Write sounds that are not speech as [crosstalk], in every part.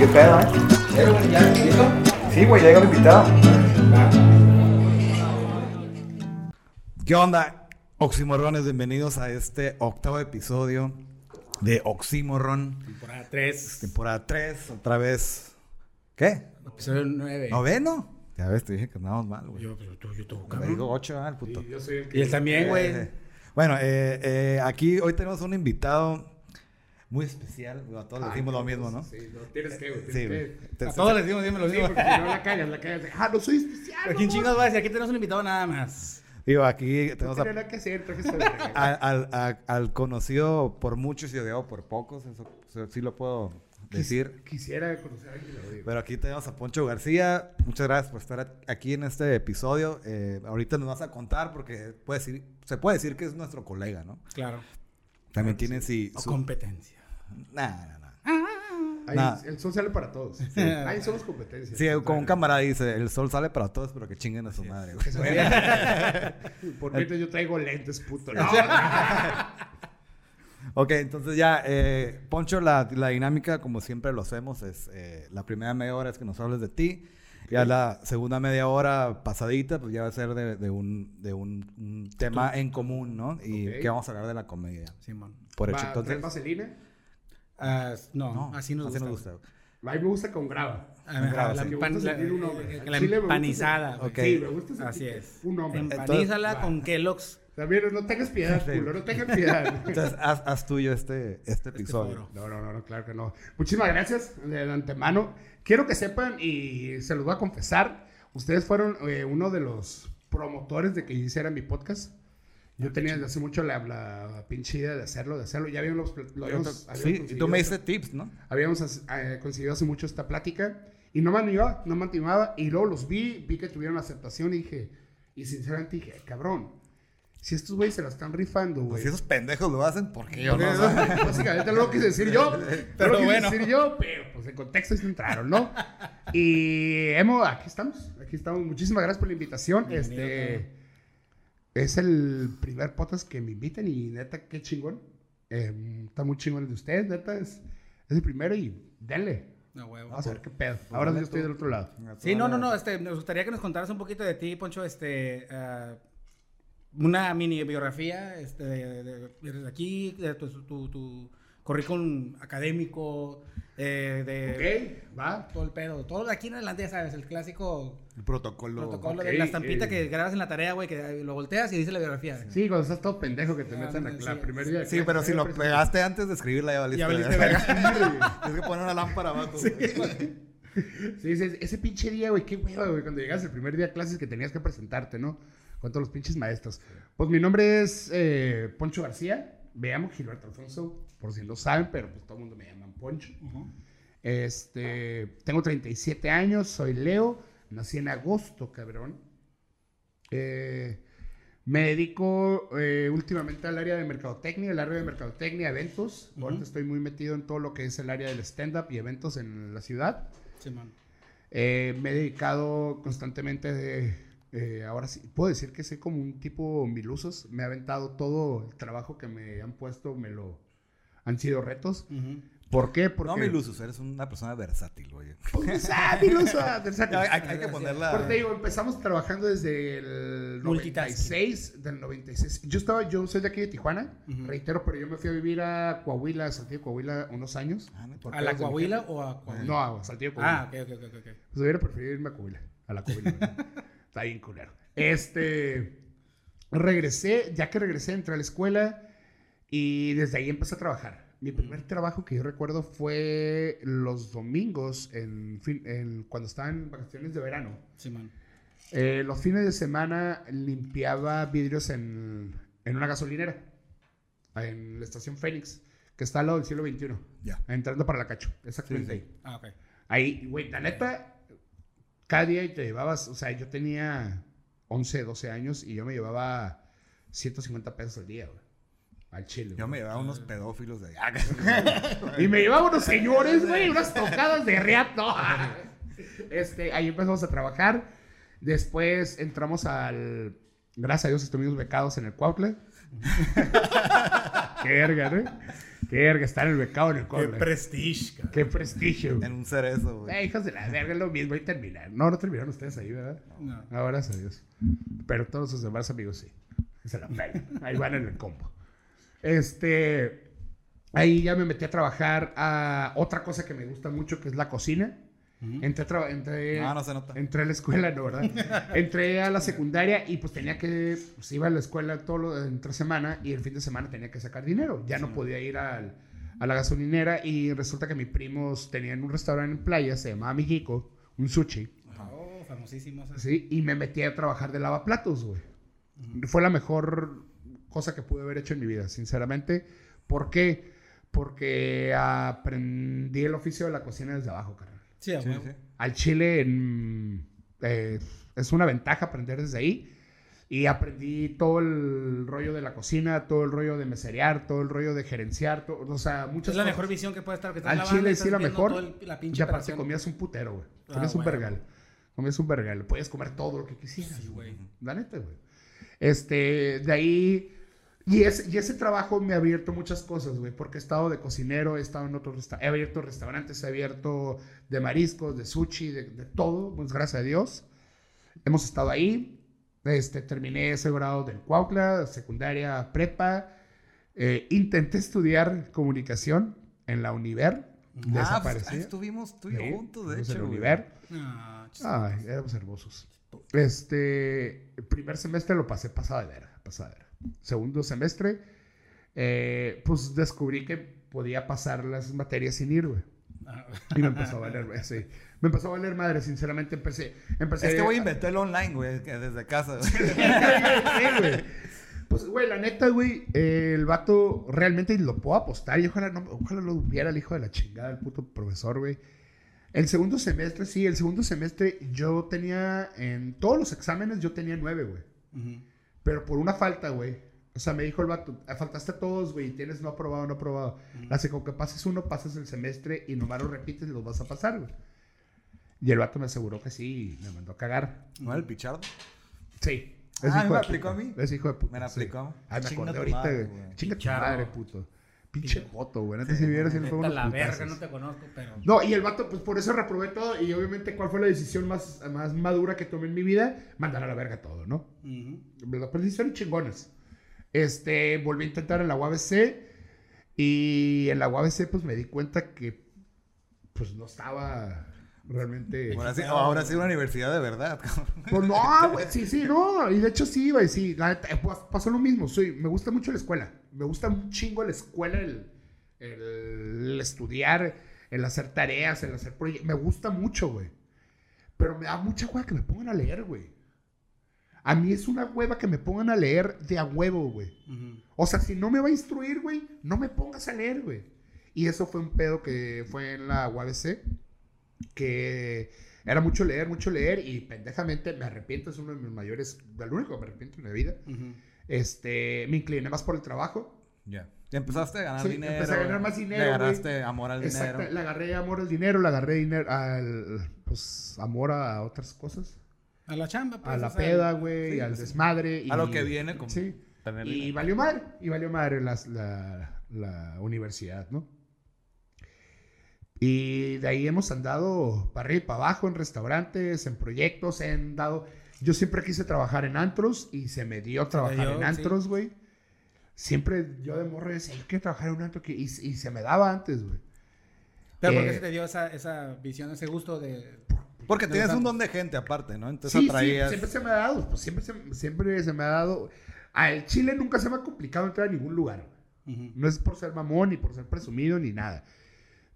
qué pedo, ¿eh? Sí, güey, llega el invitado. ¿Qué onda? Oximorrones, bienvenidos a este octavo episodio de Oximorron. Temporada 3. Temporada 3, otra vez. ¿Qué? Episodio 9. ¿Noveno? Ya ves, te dije que andábamos mal, güey. Yo, pero tú, yo tengo Me cabrón. digo 8, ah, el puto. Yo soy el que... Y él también, güey. Eh, bueno, eh, eh, aquí hoy tenemos un invitado muy especial. A todos le decimos lo mismo, ¿no? Sí, no, tienes que, güey. Sí, Tienes güey. que. Te- A todos les digo, dime lo Sí, mismo. porque si no la cagas, la de, Ah, no soy especial. Pero quién chingados va a decir, aquí tenemos un invitado nada más. Digo, aquí tenemos a- que hacer, [laughs] al, a- al conocido por muchos y odiado por pocos. Eso, eso sí lo puedo decir. Quisiera conocer a alguien, lo digo. Pero aquí tenemos a Poncho García. Muchas gracias por estar aquí en este episodio. Eh, ahorita nos vas a contar porque puede decir, se puede decir que es nuestro colega, ¿no? Claro. También tiene sí, O su... competencia. Nah, nah, nah. Ahí, Nah. El sol sale para todos. Ahí somos competencia. Sí, como un camarada dice, el sol sale para todos, pero que chinguen a su madre. güey. [laughs] Por mientras yo traigo lentes, puto. No, [laughs] Ok, entonces ya, eh, Poncho, la, la dinámica, como siempre lo hacemos, es eh, la primera media hora es que nos hables de ti. Ya la segunda media hora pasadita, pues ya va a ser de, de un, de un, un tema en común, ¿no? Y Ok. que vamos a hablar de la comedia. Simón. Por hecho, entonces... ¿traes vaselina? Ah, no, No, así nos gusta. gusta. A mí me gusta con grava. Ah, Bravo, la, sí. Me empan- gusta la- sentir un la me empanizada. Ok. Sí, me gusta sentir Así es. un hombre. Empanízala con Kellogg's. También no tengas piedad, Sí. culo, no tengas piedad. [laughs] Entonces, haz, haz tuyo este, este episodio. foro. No, no, no, no, claro que no. Muchísimas gracias de antemano. Quiero que sepan, y se los voy a confesar, ustedes fueron eh, uno de los promotores de que hiciera mi podcast. Yo tenía desde hace mucho la, la pinche idea de hacerlo, de hacerlo. Ya habíamos, lo habíamos, habíamos sí, y conseguido tú me hace- diste tips, ¿no? Habíamos eh, conseguido hace mucho esta plática y no me animaba, no me animaba. Y luego los vi, vi que tuvieron aceptación y dije, y sinceramente dije, "Ay, cabrón, si estos güeyes se la están rifando, Pues güey. si esos pendejos lo hacen, ¿por qué yo no? [laughs] Básicamente lo quise decir yo, [laughs] Pero lo quise bueno. decir yo, pero pues en contexto sí entraron, ¿no? Y hemos, aquí estamos, aquí estamos. Muchísimas gracias por la invitación. Bienvenido, Este es el primer podcast que me invitan y neta, qué chingón. Eh, está muy chingón el de ustedes, neta, es, es el primero y denle. No, huevo. Vamos a ver qué pedo. Ahora sí yo estoy del otro lado. Sí, no, no, no, este, nos gustaría que nos contaras un poquito de ti, Poncho, este, ah, una mini biografía, este, de, de- de aquí, de tu, tu, tu currículum académico, eh, de Ok, va. todo el pedo, todo de aquí en adelante, ya sabes, el clásico El protocolo. protocolo de la estampita eh. que grabas en la tarea, güey, que lo volteas y dice la biografía. Sí, cuando estás todo pendejo que te Ah, metan a sí. la primer día. de Sí, clase, pero si lo pegaste antes de escribirla, ya valiste. Ya valiste verga. [laughs] Tienes que poner una lámpara abajo. Sí, ese, ese pinche día, güey, qué hueva, güey, cuando llegas el primer día de clases que tenías que presentarte, ¿no? Con todos los pinches maestros. Pues mi nombre es eh, Poncho García, veamos Gilberto Alfonso, por si no saben, pero pues todo el mundo me llaman Poncho. Este, tengo 37 años, soy Leo, nací en agosto, cabrón. Eh, me dedico eh, últimamente al área de mercadotecnia, el área de mercadotecnia, eventos. Ahorita estoy muy metido en todo lo que es el área del stand-up y eventos en la ciudad. Simón. Eh, me he dedicado constantemente de, eh, ahora sí, puedo decir que soy como un tipo milusos. Me ha aventado todo el trabajo que me han puesto, me lo han sido retos. ¿Por qué? Porque No, mi Luzus, eres una persona versátil, güey. Pues, ah, versátil. hay, hay- hay que ponerla. Porque te digo, empezamos trabajando desde el Multitasking. 96, del 96. Yo estaba, yo soy de aquí de Tijuana, reitero, pero yo me fui a vivir a Coahuila, a Saltillo, Coahuila, unos años. Ah, ¿A la Coahuila o a Coahuila? No, a Saltillo, Coahuila. Ah, ok, ok, ok, ok. Pues hubiera preferido irme a Coahuila. A la Coahuila. [laughs] Está bien culero. Este. Regresé, ya que regresé, entré a la escuela y desde ahí empecé a trabajar. Mi primer trabajo que yo recuerdo fue los domingos, en, fin- en- cuando estaba en vacaciones de verano. Simón. Eh, los fines de semana limpiaba vidrios en, en una gasolinera, en la estación Fénix, que está al lado del siglo XXI, Ya. entrando para la Cacho, exactamente Sí, sí. ahí. Ah, ok. Ahí, güey, la neta, cada día te llevabas, o sea, yo tenía 11, 12 años y yo me llevaba 150 pesos al día, güey. Al chile. Yo me llevaba unos pedófilos de. Ah, Y me llevaba unos señores, güey, unas tocadas de riato. Este, ahí empezamos a trabajar. Después entramos al. Gracias a Dios estuvimos becados en el Cuautle. [laughs] Qué verga, ¿no? Qué verga, estar en el becado en el Qué cole. prestige, cabrón. Qué prestigio. En un cerezo, güey. Eh, hijos de la verga, es lo mismo. Y terminar. No, no terminaron ustedes ahí, ¿verdad? No. No, gracias a Dios. Pero todos sus demás amigos sí. Se la pegan. Ahí van en el combo. Este. Ahí ya me metí a trabajar a otra cosa que me gusta mucho, que es la cocina. Entré, a entré, Ah, no se nota. entré a la escuela, ¿no, verdad? [laughs] entré a la secundaria y pues tenía que, pues iba a la escuela todo lo, entre semana y el fin de semana tenía que sacar dinero. Ya no podía ir al- a la gasolinera y resulta que mis primos tenían un restaurante en playa, se llamaba Mijiko, un sushi. Oh, famosísimo. ¿sabes? Sí, y me metí a trabajar de lavaplatos, güey. Fue la mejor cosa que pude haber hecho en mi vida, sinceramente. ¿Por qué? Porque aprendí el oficio de la cocina desde abajo, carnal. Sí, a Sí, sí. Al chile en- eh, es una ventaja aprender desde ahí. Y aprendí todo el rollo de la cocina, todo el rollo de meserear, todo el rollo de gerenciar, todo, o sea, muchas Es la cosas. mejor visión que puede estar. Que estás Al chile estás sí la mejor. el- la pinche y aparte operación. comías un putero, güey. Ah, Comías un vergal. Comías un vergal. Podías comer todo lo que quisieras. Sí, güey. La neta, güey. Este, de ahí. Y ese, y ese trabajo me ha abierto muchas cosas, güey. Porque he estado de cocinero, he estado en otros restaurantes. He abierto restaurantes, he abierto de mariscos, de sushi, de, de todo. Pues gracias a Dios. Hemos estado ahí. Este, terminé ese grado del Cuautla, secundaria, prepa. Eh, intenté estudiar comunicación en la Univer. Ah, pues, estuvimos tú y Sí, juntos, de hecho. en la. Univer. Ah, Ay, éramos hermosos. Este, el primer semestre lo pasé pasada de vera, pasada de vera. Segundo semestre, eh, pues descubrí que podía pasar las materias sin ir, güey. ah, Y me empezó a valer, güey, sí. Me empezó a valer madre, sinceramente empecé, empecé Este güey a- inventó el online, güey, que desde casa. [laughs] güey. Sí, güey. Pues, güey, la neta, güey, eh, el vato realmente lo puedo apostar y ojalá, no, ojalá lo hubiera el hijo de la chingada, el puto profesor, güey. El segundo semestre, sí, el segundo semestre yo tenía, en todos los exámenes yo tenía nueve, güey. ujú. Pero por una falta, güey. O sea, me dijo el vato, "Ah, faltaste todos, güey, tienes no aprobado, no aprobado. Así con que pases uno, pasas el semestre y nomás lo repites y los vas a pasar, güey. Y el vato me aseguró que sí y me mandó a cagar. ¿No era el pichardo? Sí. Ah, hijo ¿me de aplicó puta. a mí? Es hijo de puta. Me la sí. aplicó. Ay, me Chinga acordé tu ahorita, madre, güey. Chinga tu madre, puto. Pinche joto, güey. Neta, si vieras si a unos la verga, no te conozco, pero. No, y el vato, pues por eso reprobé todo. Y obviamente, ¿cuál fue la decisión más, más madura que tomé en mi vida? Mandar a la verga todo, ¿no? Ujú. Las decisiones chingones. Este, volví a intentar en la UABC. Y en la UABC, pues me di cuenta que, pues no estaba realmente. Ahora sí, ahora sí una universidad de verdad. Pues no, güey, sí, sí, no. Y de hecho sí, güey, sí. La neta, pues, pasó lo mismo. Soy, me gusta mucho la escuela. Me gusta un chingo la escuela, el, el, el estudiar, el hacer tareas, el hacer proyectos. Me gusta mucho, güey. Pero me da mucha hueva que me pongan a leer, güey. A mí es una hueva que me pongan a leer de a huevo, güey. O sea, si no me va a instruir, güey, no me pongas a leer, güey. Y eso fue un pedo que fue en la UABC, que era mucho leer, mucho leer, y pendejamente me arrepiento, es uno de mis mayores, el único que me arrepiento en la vida. Este, me incliné más por el trabajo. Ya. Ya empezaste a ganar Sí, dinero. empecé a ganar más dinero, Le agarraste amor al Exacto, dinero. le agarré amor al dinero, le agarré dinero al, pues, amor a otras cosas. A la chamba, pues. A la peda, güey, sí, al pues, desmadre. A lo que viene con Sí. Y dinero. valió madre, y valió madre las- la, la universidad, ¿no? Y de ahí hemos andado para arriba y para abajo en restaurantes, en proyectos, he andado... Yo siempre quise trabajar en antros y se me dio trabajar dio, en sí. antros, güey. Siempre yo de morro decía, yo quiero trabajar en un antro que... y, y se me daba antes, güey. Pero ¿por Eh, qué se te dio esa, esa visión, ese gusto de. Porque de tienes un don de gente aparte, ¿no? Entonces Sí, sí, atraías. siempre se me ha dado, pues siempre se, siempre se me ha dado... Al Chile nunca se me ha complicado entrar a ningún lugar, güey. Ujú. No es por ser mamón, ni por ser presumido, ni nada.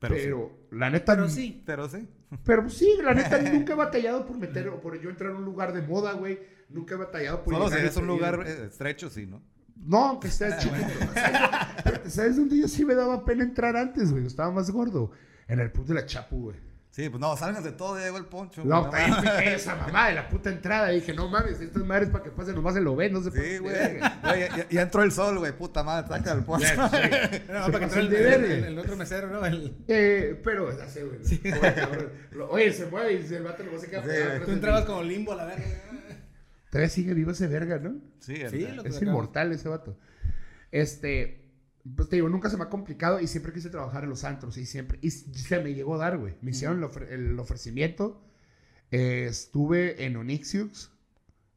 Pero Pero, la neta. Pero sí. Pero sí. Pero sí, la [laughs] neta, nunca he batallado por meter, o por yo entrar a un lugar de moda, güey. Nunca he batallado por Solo si un lugar eh, estrecho, sí, ¿no? No, aunque sea chiquito. ¿Sabes, [laughs] ¿Sabes dónde yo sí me daba pena entrar antes, güey? Estaba más gordo. En el punto de la Chapu, güey. Sí, pues no, salgas de todo, ya llegó el poncho. No, güey, cae esa [laughs] mamá de la puta entrada. Y dije, no mames, estas madres para que pasen nomás se lo ven, no se Sí, güey. ya, entró el sol, güey. Puta madre, saca el poncho. Sí. [laughs] No, Se para que entre el, el de el- el- el otro mesero, ¿no? El- Eh, pero, ya sé, güey. Lo- Oye, se mueve y el vato no se queda Sí, atrás Tú entrabas como limbo a la verga. Todavía sigue vivo ese verga, ¿no? Sí, Sí, lo Es inmortal ese vato. Este. Pues te digo, nunca se me ha complicado y siempre quise trabajar en los antros y siempre, y se me llegó a dar, güey. Me hicieron el, ofre- el ofrecimiento. Eh, estuve en Onyxius.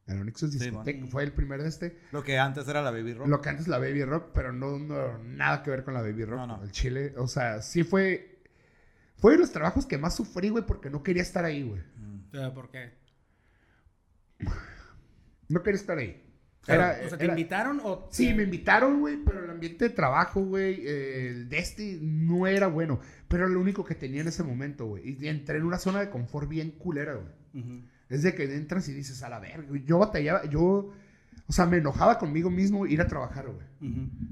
En Onyxius Sí, Discoteca, man. fue el primer de este. Lo que antes era la Baby Rock. Lo que antes la Baby Rock, pero no, no nada que ver con la Baby Rock. No, no. El Chile, o sea, sí fue. Fue de los trabajos que más sufrí, güey, porque no quería estar ahí, güey. Mm. ¿Por qué? No quería estar ahí. Era- o sea, ¿te era- invitaron o...? Sí, me invitaron, güey, pero el ambiente de trabajo, güey, eh, el de este no era bueno. Pero era lo único que tenía en ese momento, güey. Y entré en una zona de confort bien culera, güey. Es de que entras y dices, a la verga. Yo batallaba, yo, o sea, me enojaba conmigo mismo ir a trabajar, güey.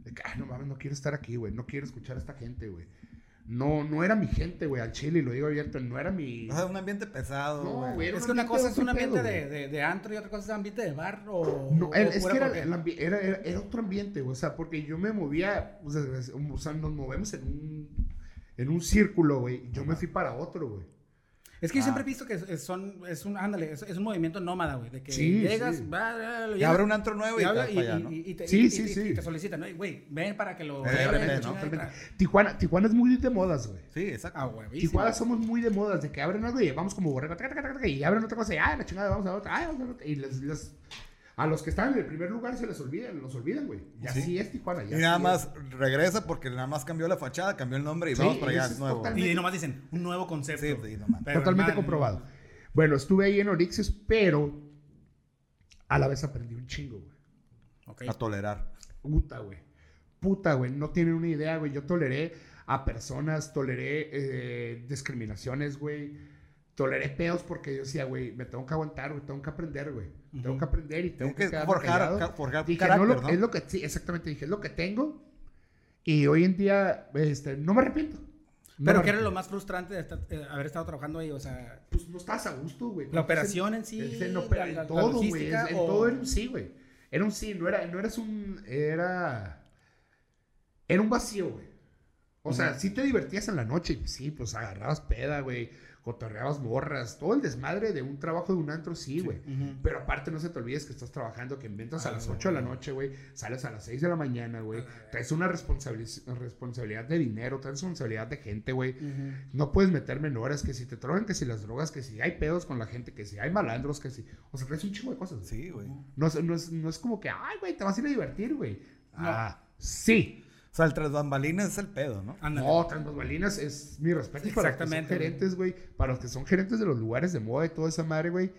De que, ay, no mames, no quiero estar aquí, güey. No quiero escuchar a esta gente, güey. No, no era mi gente, güey, al chile, y lo digo abierto, no era mi... O sea, un ambiente pesado, No, güey. Es un que una ambiente cosa es un pedo, ambiente de, de, de antro y otra cosa es ambiente de bar o... No, o el- es que era, porque- el ambi- era, era, era otro ambiente, güey. O sea, porque yo me movía, o sea, es- o sea, nos movemos en un, en un círculo, güey. y Yo me fui para otro, güey. Es que yo Ah. siempre he visto que son, es un, ándale, es, es un movimiento nómada, güey, de que Sí, llegas, sí. va, va, lo Y abre un antro nuevo y, y, allá, y- ¿no? y- y te, Sí, solicitan, ¿no? Y, Güey, ven para que lo... Eh, ¿no? Tijuana, Tijuana es muy de modas, güey. Sí, exacto. Ah. Tijuana somos muy de modas, de que abren algo y vamos como borrego, taca, taca, taca, taca, y abren otra cosa y, ah, la chingada, vamos a otra, ah, vamos a otra. Y les, les- a los que están en el primer lugar se les olvidan, los olvidan, güey. Y Sí. así es Tijuana. Y nada más regresa porque nada más cambió la fachada, cambió el nombre y Sí, vamos para allá, es nuevo. totalmente- Y nomás dicen, un nuevo concepto. Sí, no. Pero, Totalmente comprobado. Bueno, estuve ahí en Orixios, pero a la vez aprendí un chingo, güey. A tolerar. Puta, güey. Puta, güey. No tienen una idea, güey. Yo toleré a personas, toleré eh, discriminaciones, güey. Toleré pedos porque yo decía, güey, me tengo que aguantar, güey. Tengo que aprender, güey. Tengo Ujú. que aprender y Tengo tengo, que quedarme forjar, ca- forjar Dije, carácter, no, lo- ¿no? es lo que, sí, exactamente. Dije, es lo que tengo. Y hoy en día, este, no me arrepiento. No Pero ¿qué era lo más frustrante de estar- eh, haber estado trabajando ahí? O sea, Pues no estás a gusto, güey. La operación en sí, Es en, la- en la todo, güey. es- En o- todo era un sí, güey. Era un sí, no, era, no eras un. Era. Era un vacío, güey. O sea, sí te divertías en la noche, sí, pues agarrabas peda, güey. Cotorreabas morras. Todo el desmadre de un trabajo de un antro, sí, güey. Pero aparte no se te olvides que estás trabajando, que inventas a Ah, las güey. 8 de la noche, güey. Sales a las 6 de la mañana, güey. Ah, Traes una responsabili- responsabilidad de dinero, traes responsabilidad de gente, güey. No puedes meter menores, que si te drogan, que si las drogas, que si hay pedos con la gente, que si hay malandros, que si... O sea, traes un chingo de cosas. Sí, güey. No, no, es, no es como que, ay, güey, te vas a ir a divertir, güey. Ah, sí. O sea, el tras bambalinas es el pedo, ¿no? No, tras bambalinas es mi respeto para los que son Exactamente, gerentes, güey. Para los que son gerentes de los lugares de moda y toda esa madre, güey.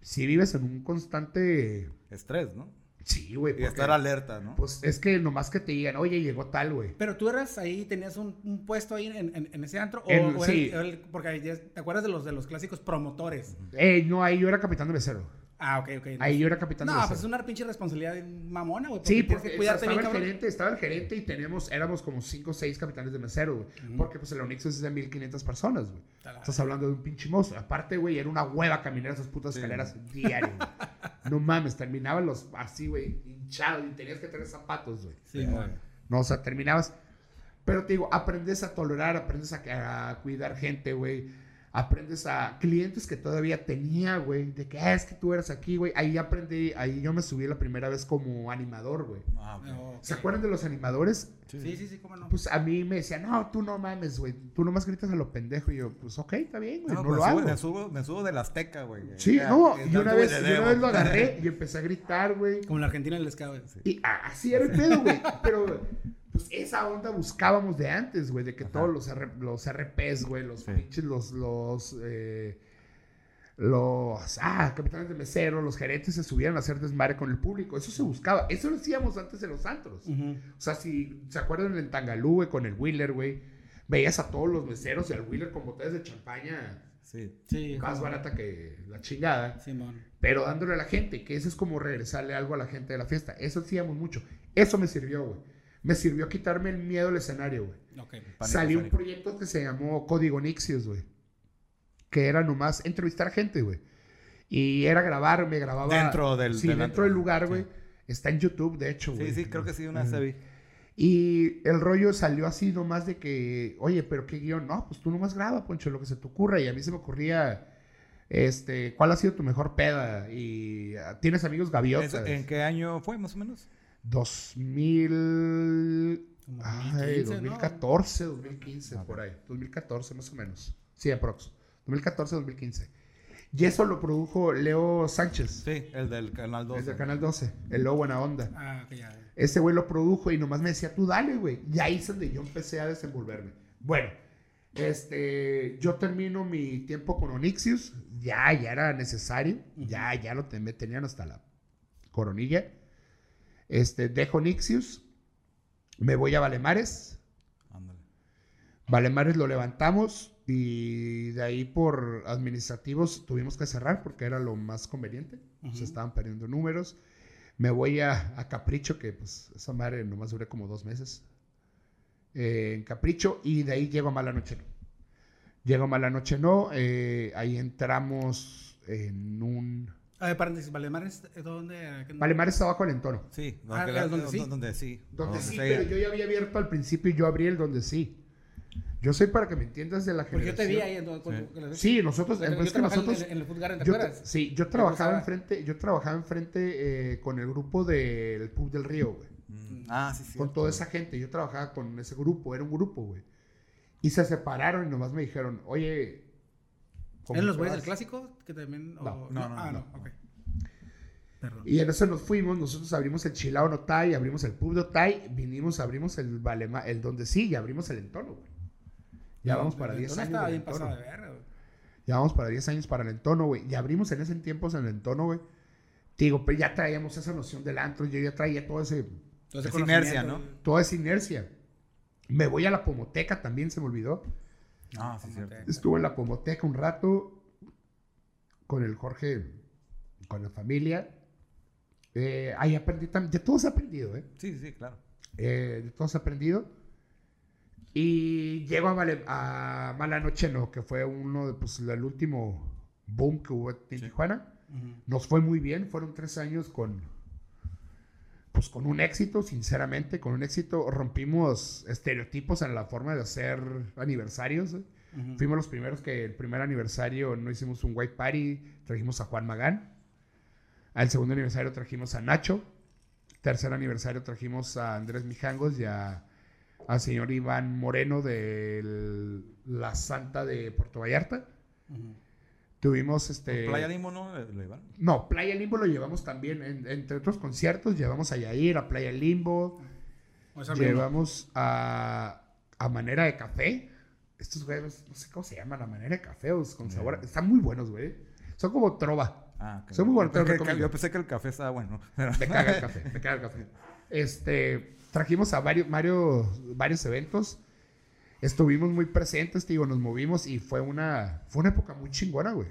Si vives en un constante... Estrés, ¿no? Sí, güey. Y porque, estar alerta, ¿no? Pues es que nomás que te digan, oye, llegó tal, güey. Pero tú eras ahí, tenías un, un puesto ahí en, en- en ese antro. O, En- o sí. era el- el- porque te acuerdas de los, de los clásicos promotores. Eh, no, ahí yo era capitán de mesero. Ah, ok, ok. Ahí yo era capitán de No, mesero. pues es una pinche responsabilidad mamona, güey. Sí, porque que cuidarte estaba, bien, el cabrón. gerente, estaba el gerente y tenemos, éramos como 5 o 6 capitanes de mesero, güey. Porque pues el Onix es de 1500 personas, güey. La- Estás hablando de un pinche monstruo. Aparte, güey, era una hueva caminar esas putas Sí. escaleras diario, güey. No mames, terminaban los así, güey, hinchados y tenías que tener zapatos, güey. Sí, güey. No, o sea, terminabas. Pero te digo, aprendes a tolerar, aprendes a, a cuidar gente, güey. Aprendes a clientes que todavía tenía, güey. De que, ah, es que tú eras aquí, güey. Ahí aprendí, ahí yo me subí la primera vez como animador, güey. Ah, ok. No, ok. ¿Se acuerdan de los animadores? Sí, sí, sí, cómo no. Pues a mí me decían, no, tú no mames, güey. Tú nomás gritas a lo pendejo. Y yo, pues ok, está bien, güey. No, No, me, lo subo, hago. me, subo, me subo de la Azteca, güey. Sí, Ya, no. Y una vez, güey, y de una vez lo agarré [laughs] y empecé a gritar, güey. Como la Argentina en el Scout, güey. Y así era el pedo, güey. [laughs] Pero, pues esa onda buscábamos de antes, güey. De que Ajá. todos los, R- los RPs, güey, los Sí. pinches, los, los, eh, los, ah, capitanes de mesero, los gerentes se subían a hacer desmadre con el público. Eso se buscaba. Eso lo hacíamos antes en los antros. O sea, si se acuerdan en Tangalú, güey, con el Wheeler, güey. Veías a todos los meseros y al Wheeler con botellas de champaña Sí. Sí. más barata que la chingada Simón. pero dándole a la gente, que eso es como regresarle algo a la gente de la fiesta. Eso hacíamos mucho. Eso me sirvió, güey. Me sirvió quitarme el miedo al escenario, güey. Ok. Pánico Salió un proyecto que se llamó Código Nixios, güey. Que era nomás entrevistar gente, güey. Y era grabar, me grababa. Dentro del- Sí, del dentro del lugar, Sí. güey. Está en YouTube, de hecho, güey. Sí, sí, creo que sí, una se vi. Y el rollo salió así nomás de que, oye, pero qué guion. No, pues tú nomás graba, Poncho, lo que se te ocurra. Y a mí se me ocurría, este, ¿cuál ha sido tu mejor peda? Y tienes amigos gaviotas. ¿Es- ¿En qué año fue, más o menos? 2000. Como Ay, 2015, ¿no? 2014, 2015, por ahí. 2014 más o menos. Sí, aprox. 2014, 2015. Y eso lo produjo Leo Sánchez, Sí, el del Canal 2. el del Canal 12, el Lobo Buena Onda. Ah, ya. Ese güey lo produjo y nomás me decía, tú dale, güey. Y ahí es donde yo empecé a desenvolverme. Bueno, este, yo termino mi tiempo con Onyxius. Ya, ya era necesario. Ya, ya lo me tenían hasta la coronilla. Este, dejo Onyxius. Me voy a Valemares. Ándale. Valemares lo levantamos y de ahí por administrativos tuvimos que cerrar porque era lo más conveniente. Se estaban perdiendo números. Me voy a, a Capricho, que pues esa madre nomás duré como dos meses. eh, en Capricho y de ahí llego a Mala Noche No. Llego a Mala Noche No, eh, ahí entramos en un... A ver, paréntesis, Valemares, ¿dónde? ¿Qué- Valemares está abajo del entono. Sí, Ah, donde, la- ¿donde sí? donde sí. Donde Donde sí, sí. pero yo ya había abierto al principio y yo abrí el donde sí. Yo soy para que me entiendas de la Porque yo te vi generación. ahí. En, cuando- Sí, nosotros, pues, yo es que trabajaba nosotros, en, en el Food Garden, ¿te yo, acuerdas? sí, yo trabajaba enfrente, yo trabajaba enfrente eh, con el grupo del Pub del Río, güey. Mm, Ah, sí, sí. con toda esa gente, yo trabajaba con ese grupo, era un grupo, güey. Y se separaron y nomás me dijeron, oye, ¿cómo ¿Eran los güeyes del clásico? Que también. o- No, no, no, Ah, no. no, ok. Perdón. Y en eso nos fuimos, nosotros abrimos el Chilao No Tai, abrimos el Pub de Tai, vinimos, abrimos el Valema, el donde sí, y abrimos el Entono, güey. Ya vamos para 10 Entonces años. estaba bien pasado de verga, güey. Ya vamos para 10 años para el entono, güey. Y abrimos en ese tiempo en el entono, güey. Te Digo, pero ya traíamos esa noción del antro, yo ya traía todo ese, Entonces, Es inercia, ¿no? toda esa inercia. Me voy a la pomoteca también, se me olvidó. Ah, sí, cierto. Estuve en la pomoteca un rato con el Jorge, con la familia. Eh, ahí aprendí también, de todo se ha aprendido, ¿eh? Sí, sí, claro. Eh, de todo se ha aprendido. Y llego a, Vale- a Mala Noche No, que fue uno de, pues, el último boom que hubo en Tijuana. Nos fue muy bien, fueron tres años con, pues con un éxito, sinceramente, con un éxito. Rompimos estereotipos en la forma de hacer aniversarios. ¿eh? Fuimos los primeros que el primer aniversario no hicimos un white party, trajimos a Juan Magán. Al segundo aniversario trajimos a Nacho. Tercer aniversario trajimos a Andrés Mijangos y a, al señor Iván Moreno de la Santa de Puerto Vallarta. Ujú. Tuvimos este. Playa Limbo, ¿no? ¿Lo llevaron? No, Playa Limbo lo llevamos también, en- entre otros conciertos, llevamos a Yair, a Playa Limbo, O sea, mismo. llevamos a, a Manera de Café. Estos güeyes, no sé cómo se llaman, a Manera de Café, o con sabor. Están muy buenos, güey. Son como trova. Ah. Son muy buenos, Yo pensé que-. Yo pensé que el café estaba bueno. [laughs] pero- Me caga el café, me caga el café. Este, trajimos a varios, varios, varios eventos. Estuvimos muy presentes, te digo, nos movimos y fue una, fue una época muy chingona, güey.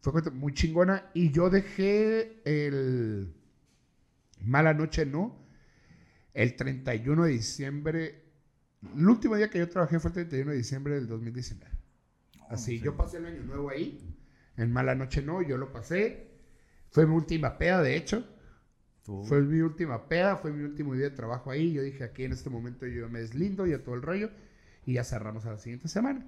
Fue muy chingona y yo dejé el Mala Noche, ¿no? El 31 de diciembre. El último día que yo trabajé fue el 31 de diciembre del 2019. Así, sí. yo pasé el año nuevo ahí. En Mala Noche no, yo lo pasé. Fue mi última peda, de hecho. Fue mi última peda, fue mi último día de trabajo ahí. Yo dije, aquí en este momento yo me deslindo, ya todo el rollo. Y ya cerramos a la siguiente semana.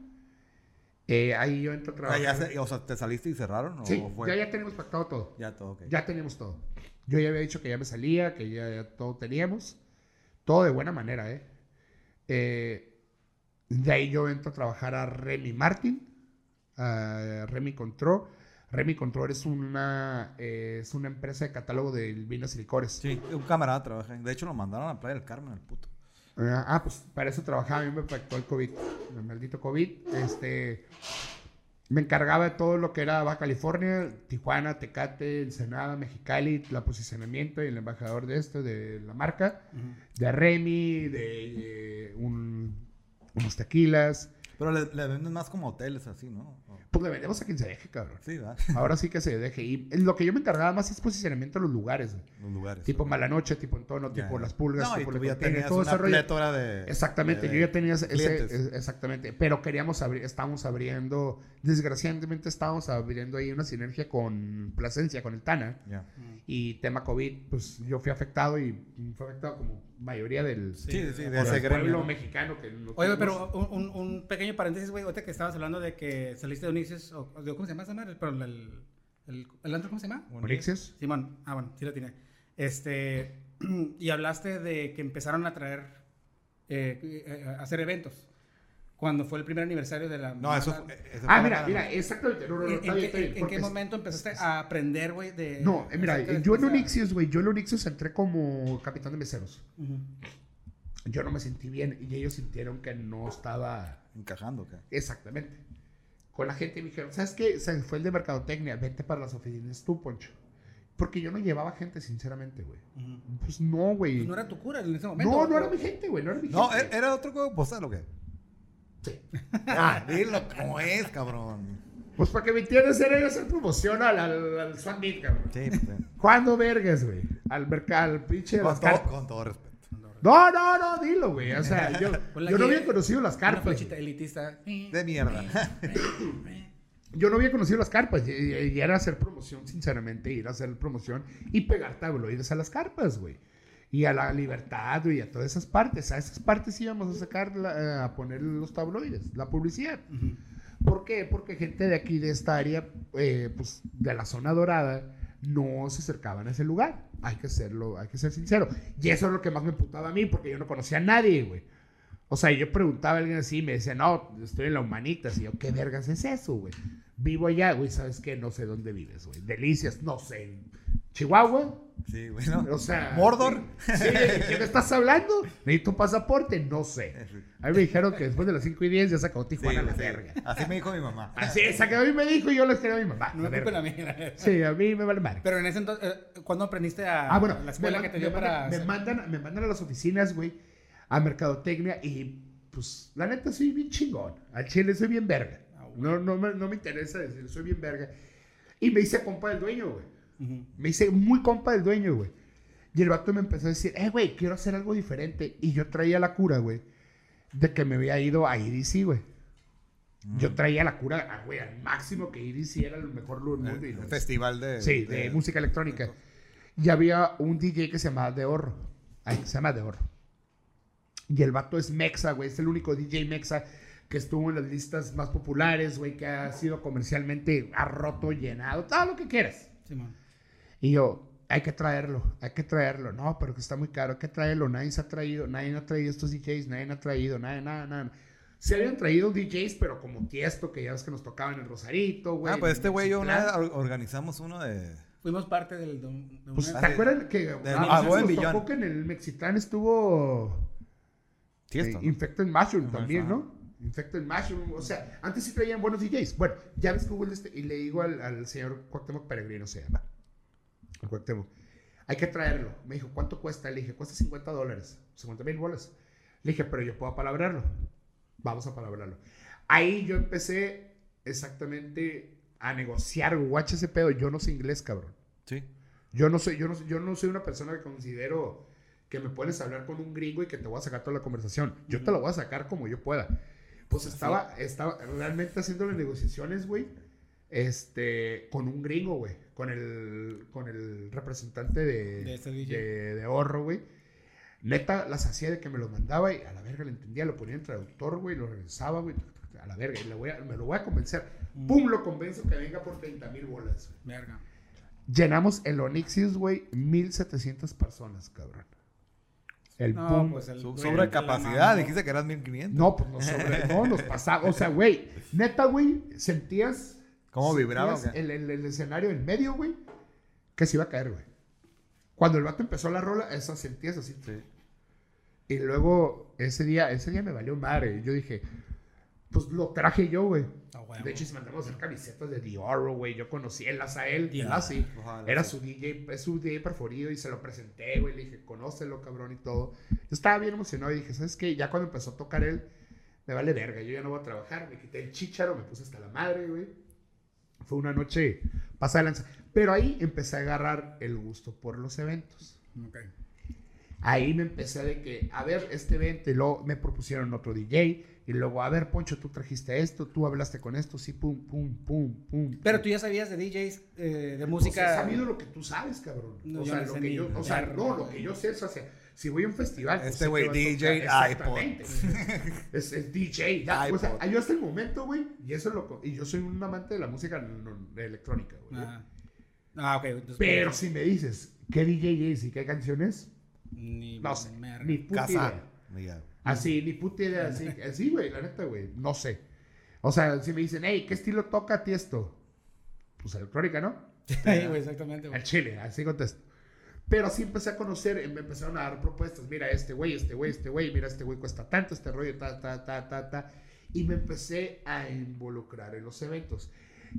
Eh, ahí yo entro a Ah, trabajar. ya se- o sea, ¿te saliste y cerraron? ¿o sí, fue? ya, ya tenemos pactado todo. Ya todo, ok. Ya teníamos todo. Yo ya había dicho que ya me salía, que ya, ya todo teníamos. Todo de buena manera, ¿eh? Eh, De ahí yo entro a trabajar a Remy Martin, a Remy Control. Remy Control es una, eh, es una empresa de catálogo de vinos y licores. Sí, un camarada trabaja. De hecho, lo mandaron a Playa del Carmen, el puto. Ah, pues para eso trabajaba, a mí me afectó el COVID, el maldito COVID. Este, me encargaba de todo lo que era Baja California, Tijuana, Tecate, Ensenada, Mexicali, el posicionamiento y el embajador de esto, de la marca, de Remy, de eh, un- unos tequilas. Pero le, le venden más como hoteles así, ¿no? O- Pues le vendemos a quien se deje, cabrón. Sí, ¿verdad? [laughs] Ahora sí que se deje. Y lo que yo me encargaba más es posicionamiento de los lugares, güey. Los lugares. Tipo Malanoche, tipo Entono, Ya, tipo. Las Pulgas, No, y tipo tú Le ya tenías todo ese una rollo. plétora de... Exactamente, de- yo ya tenía ese, clientes. es- exactamente, pero queríamos abrir, estábamos abriendo, desgraciadamente estábamos abriendo ahí una sinergia con Plasencia, con el Tana, Ya. y tema COVID, pues yo fui afectado y fue afectado como mayoría del, Sí, sí, sí, de del ese pueblo mexicano que no Oye, pero un, un- pequeño paréntesis, güey. Ahorita que estabas hablando de que saliste de Onixios, o, ¿cómo se llama esa madre? Pero el, el, el antro, ¿cómo se llama? Onixios. Simón. Ah, bueno, sí lo tiene. Este, [clears throat] y hablaste de que empezaron a traer eh, eh, hacer eventos. Cuando fue el primer aniversario de la... No, eso, banda. fue- eso Ah, fue mira, mira, exactamente. No, no, no, ¿En, está en bien, qué, está bien. en porque qué es- momento empezaste a aprender, güey, de... No, eh, mira, de yo en Onixios, güey, yo en Onixios entré como capitán de meseros. Ujú. Yo no me sentí bien y ellos sintieron que no estaba Encajando, ¿qué? exactamente. Con la gente me dijeron, ¿sabes qué? Se fue el de mercadotecnia, vete para las oficinas tú, Poncho. Porque yo no llevaba gente, sinceramente, güey. Ujú. Pues no, güey. Pues no era tu cura en ese momento. No, no era mi gente, güey, no era mi No, gente. ¿e- ¿era otro juego postal o qué? Sí. [laughs] Ah, dilo como es, cabrón. Pues para que me entiendas, era ir a hacer promoción al, al, al Swan Meet, cabrón. Sí, pues, sí. ¿Cuándo vergas, güey? Al mercado, al pinche de Con las todo, carpas. con todo respeto. No, no, no, dilo, güey. O sea, yo, [laughs] no había conocido las Una carpas. flechita güey. elitista. De mierda. [laughs] Yo no había conocido las carpas. Y, y- y era hacer promoción, sinceramente, ir a hacer promoción y pegar tabloides a las carpas, güey. Y a la libertad, güey, a todas esas partes. A esas partes íbamos a sacar, la- eh, a poner los tabloides, la publicidad. Ujú. ¿Por qué? Porque gente de aquí, de esta área, eh, pues de la zona dorada, no se acercaban a ese lugar. Hay que serlo, hay que ser sincero. Y eso es lo que más me putaba a mí, porque yo no conocía a nadie, güey. O sea, yo preguntaba a alguien así y me decía, no, estoy en la Humanitas. Y yo, ¿qué vergas es eso, güey? Vivo allá, güey, ¿sabes qué? No sé dónde vives, güey. Delicias, no sé. ¿En Chihuahua? Sí, bueno. O sea... ¿Mordor? Sí, ¿de qué me estás hablando? ¿Necesito pasaporte? No sé. A mí me dijeron que después de las 5 y 10 ya Sí, Tijuana a la sí. verga. Así me dijo mi mamá. Así es, a que a mí me dijo y yo le escribí a mi mamá. No La me culpen verga. a mí. Sí, a mí me vale madre. Pero en ese entonces, eh, ¿cuándo aprendiste a Ah, bueno, la escuela que te dio para... me, hacer- mandan, me mandan a las oficinas, güey, a Mercadotecnia y, pues, la neta, soy bien chingón. Al chile soy bien verga. Ah. No, no, me, no me interesa decir, soy bien verga. Y me hice compa del dueño, güey. Me hice muy compa del dueño, güey. Y el vato me empezó a decir, eh, güey, quiero hacer algo diferente. Y yo traía la cura, güey, de que me había ido a EDC, güey. Yo traía la cura, ah, güey, al máximo que EDC era el mejor lugar del mundo. y El lo es. festival de... Sí, de, música electrónica. Y había un DJ que se llamaba De Horro. Ay, se llama De Horro. Y el vato es Mexa, güey. Es el único DJ Mexa que estuvo en las listas más populares, güey. Que ha sido comercialmente, ha roto, llenado, todo lo que quieras. Simón. Y yo, hay que traerlo, hay que traerlo. No, pero que está muy caro, hay que traerlo. Nadie se ha traído, nadie ha traído estos DJs, nadie ha traído, nada, nada, nada. Se habían traído DJs, pero como Tiesto, que ya ves que nos tocaban el Rosarito, güey. Ah, pues este güey y yo una vez organizamos uno de... Fuimos parte del... De, Pues, ¿te acuerdas que de- ah, ah, nos buen tocó que en el Mexitlán estuvo Sí, esto, eh, ¿no? Infected Mushroom Ajá, también. ¿no? Infected Mushroom, o sea, antes sí traían buenos DJs. Bueno, ya ves que hubo el este, y le digo al, al señor Cuauhtémoc Peregrino, se llama, Cuauhtémoc, hay que traerlo. Me dijo, ¿cuánto cuesta? Le dije, cuesta 50 dólares, 50 mil bolas. Le dije, pero yo puedo apalabrarlo. Vamos a apalabrarlo. Ahí yo empecé exactamente a negociar, guacha ese pedo. Yo no sé inglés, cabrón. Sí. Yo no soy, yo no, yo no soy una persona que considero que me puedes hablar con un gringo y que te voy a sacar toda la conversación. Yo te la voy a sacar como yo pueda. Pues estaba, estaba realmente haciendo las negociaciones, güey. Este, con un gringo, güey. Con el, con el representante de, De DJ. de, de ahorro, güey. Neta, las hacía de que me los mandaba y a la verga le entendía, lo ponía en traductor, güey, lo regresaba, güey, a la verga, y le voy a- me lo voy a convencer. ¡Pum! Lo convenzo que venga por 30 mil bolas, güey. Verga. Llenamos el Onixius, güey, 1700 personas, cabrón. El No, boom. pues el sobre capacidad, dijiste que eras 1500. No, pues nos sobre, no, nos pasaba. O sea, güey, neta, güey, sentías. ¿Cómo vibraba? El, el- el escenario en medio, güey, que se iba a caer, güey. Cuando el vato empezó la rola, esa sentías así. Sí. Y luego, ese día, ese día me valió madre. Yo dije, pues lo traje yo, güey. Huevo. De hecho, se mandamos a hacer camisetas de Dior, güey. Yo conocí el Azael, el. Ojalá, Era su DJ, es su DJ preferido y se lo presenté, güey. Le dije, conócelo, cabrón, y todo. Yo estaba bien emocionado y dije, ¿sabes qué? Ya cuando empezó a tocar él, me vale verga. Yo ya no voy a trabajar. Me quité el chícharo, me puse hasta la madre, güey. Fue una noche pasada de lanza. Pero ahí empecé a agarrar el gusto por los eventos. Ok. Ahí me empecé de que, a ver, este evento, y luego me propusieron otro DJ, y luego, a ver, Poncho, tú trajiste esto, tú hablaste con esto, sí, pum, pum, pum, pum. Pero tú ya sabías de DJs, eh, de Pues música. he sabido lo que tú sabes, cabrón. No, o sea, lo que yo, o sea, no, lo que yo sé es, o sea, si voy a un festival. pues Este güey, DJ iPod. [laughs] Es, es DJ, ya, o sea, iPod. yo hasta el momento, güey, y eso es lo que- y yo soy un amante de la música electrónica, güey. Ah, ah ok. Entonces, Pero si me dices, ¿qué DJ es y qué canciones? Ni, No sé, ni puta Casa. idea. Mira. Así, ni puta idea, así, [laughs] así, güey, la neta, güey, no sé. O sea, si me dicen, hey, ¿qué estilo toca a ti esto? Pues electrónica, ¿no? [laughs] Sí, güey, exactamente. Al chile, así contesto. Pero así empecé a conocer, me empezaron a dar propuestas. Mira, este güey, este güey, este güey, mira, este güey cuesta tanto, este rollo, ta, ta, ta, ta, ta. Y me empecé a involucrar en los eventos.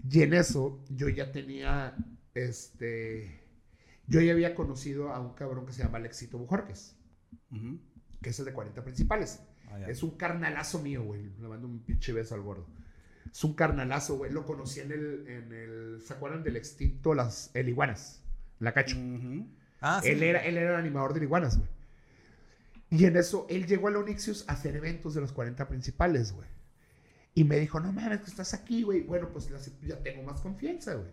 Y en eso yo ya tenía, este, yo ya había conocido a un cabrón que se llama Alexito Bujorques, que es el de 40 principales. Ah. Es un carnalazo mío, güey. Le mando un pinche beso al gordo. Es un carnalazo, güey. Lo conocí en el, en el, ¿se acuerdan del extinto, las, el Iguanas? La Cacho. Ujú. Ah. Él era, él era el animador de iguanas, güey. Y en eso, él llegó a la Onixius a hacer eventos de los 40 principales, güey. Y me dijo, no mames, que estás aquí, güey. Bueno, pues ya- tengo más confianza, güey.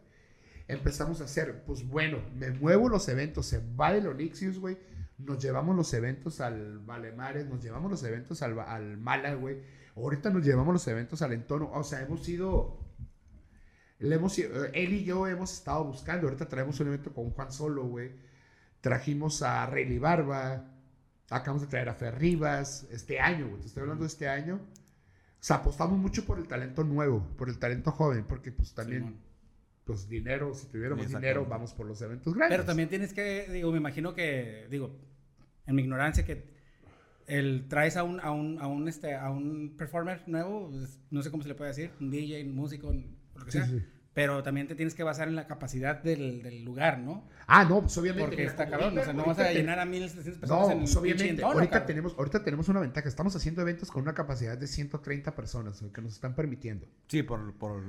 Empezamos a hacer, pues bueno, me muevo los eventos, se va del Onixius, güey. Nos llevamos los eventos al Valemares, nos llevamos los eventos al, al Mala, güey. Ahorita nos llevamos los eventos al Entono. O sea, hemos ido le hemos, ido- él y yo hemos estado buscando. Ahorita traemos un evento con Juan Solo, güey. Trajimos a Rayleigh Barba. Acabamos de traer a Fer Rivas. Este año, güey. Te estoy hablando de este año. O sea, apostamos mucho por el talento nuevo, por el talento joven, porque pues también, Simón. pues dinero, si tuviéramos dinero, vamos por los eventos grandes. Pero también tienes que, digo, me imagino que, digo, en mi ignorancia, que el traes a un, a un, a un, este, a un performer nuevo, pues, no sé cómo se le puede decir, un DJ, un músico, lo que Sí, sea. sí. Pero también te tienes que basar en la capacidad del, del lugar, ¿no? Ah, no, pues obviamente. Porque mira, está cabrón, o ahorita- sea, no vas ahorita a te- llenar a 1700 personas No, en pues obviamente. ahorita, cabrón. tenemos, ahorita tenemos una ventaja. Estamos haciendo eventos con una capacidad de 130 personas que nos están permitiendo. Sí, por, por,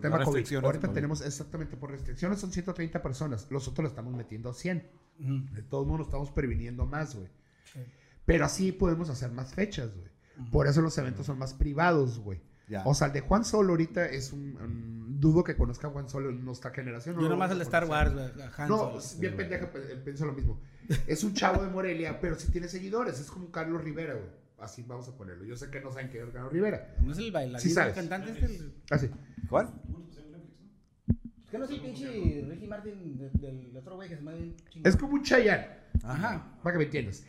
tema COVID. restricciones Ahorita COVID. tenemos exactamente por restricciones son 130 personas. Nosotros le estamos metiendo a 100. Ujú. De todos modos estamos previniendo más, güey. Sí. Pero así podemos hacer más fechas, güey. Por eso los eventos son más privados, güey. Ya. O sea, el de Juan Solo ahorita es un, un- dudo que conozca a Juan Solo en nuestra generación. no Yo lo nomás el de Star. Wars, güey, a Han No, Solo. es bien pendeja, pe- pienso lo mismo. Es un chavo de Morelia, pero sí tiene seguidores. Es como Carlos Rivera, güey. Así vamos a ponerlo. Yo sé que no saben qué es Carlos Rivera. ¿No es el bailarín, Sí el cantante este? El- Así. ¿Cuál? ¿Qué no es el pinche Ricky Martin de- del otro güey que se llama bien chingón? Es como un Chayanne, Ajá. para que me entiendas.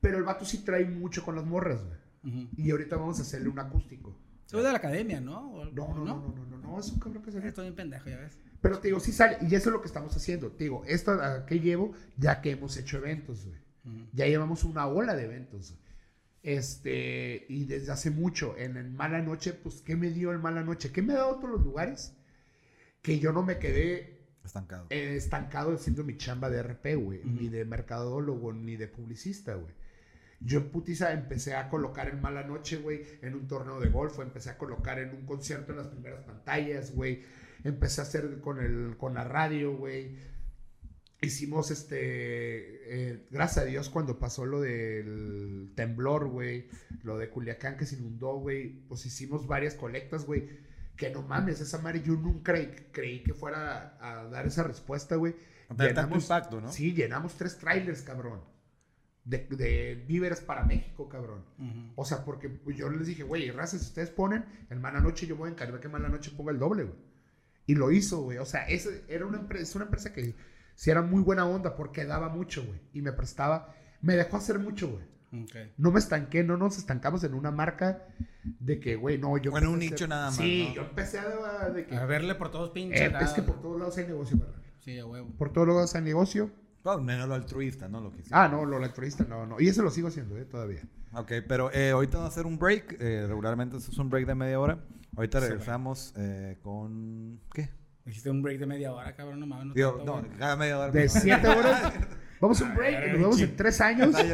Pero el vato sí trae mucho con las morras, güey. Ujú. Y ahorita vamos a hacerle un acústico. Soy de la academia, ¿no? ¿O- No, no, no, no, no, no, no, es un cabrón que salió. Estoy bien pendejo, ya ves. Pero te digo, sí sale, y eso es lo que estamos haciendo. Te digo, esto a qué llevo, ya que hemos hecho eventos, güey. Ya llevamos una ola de eventos. Este, y desde hace mucho, en el Mala Noche, pues, ¿qué me dio el Mala Noche? ¿Qué me ha dado todos los lugares? Que yo no me quedé Estancado. eh, estancado haciendo mi chamba de RP, güey, ni de mercadólogo, ni de publicista, güey. Yo en putiza empecé a colocar en Mala Noche, güey, en un torneo de golf, empecé a colocar en un concierto en las primeras pantallas, güey. Empecé a hacer con, el, con la radio, güey. Hicimos este, eh, gracias a Dios cuando pasó lo del temblor, güey, lo de Culiacán que se inundó, güey, pues hicimos varias colectas, güey, que no mames, esa madre yo nunca creí, creí que fuera a, a dar esa respuesta, güey. Tanto impacto, ¿no? Sí, llenamos tres trailers, cabrón, de, de víveres para México, cabrón. O sea, porque yo les dije, güey, raza, si ustedes ponen el Mala Noche, yo voy a encargar que Mala Noche ponga el doble, güey. Y lo hizo, güey. O sea, es, era una empresa, es una empresa que sí era muy buena onda porque daba mucho, güey. Y me prestaba, me dejó hacer mucho, güey. Ok. No me estanqué, no nos estancamos en una marca de que, güey, no, yo... Bueno, un nicho hacer- nada más, Sí, ¿no? yo empecé a... De que, A verle por todos pinches. eh, es que por todos lados hay negocio, ¿verdad? Sí, a huevo. Por todos lados hay negocio. Claro, menos lo altruista, ¿no? Lo que hicimos. Ah, no, lo electorista, no, no. Y eso lo sigo haciendo, eh, todavía. Ok, pero eh, ahorita vamos a hacer un break. eh, regularmente esto es un break de media hora. Ahorita regresamos eh, con... ¿Qué? Hiciste un break de media hora, cabrón, no mames. No Digo, tanto, no, güey. cada media hora. De siete horas, [laughs] vamos a un break y nos vemos en tres años. [laughs]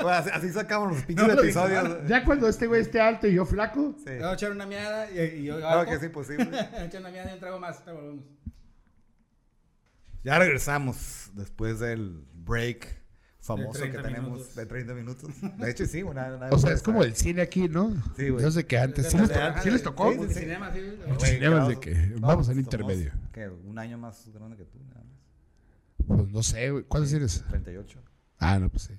Ah. Bueno, así, así sacamos los pinches No lo episodios. Ya cuando este güey esté alto y yo flaco, Sí. Voy a echar una miada y, y yo Claro que es imposible. [laughs] echar una miada y un trago más. te volvemos. Ya regresamos después del break famoso De que 30 tenemos minutos. de 30 minutos. De hecho, sí, una, una- o sea, es como el cine aquí, ¿no? Sí, güey. Yo sé que antes, sí les, to- sí les tocó. Sí, Sí, sí. cinema, sí. Cinemas de que no, vamos al intermedio. ¿qué? Un año más grande que tú, nada más. Pues no sé, güey. ¿Cuántos eres? 38. Ah, no, pues sí.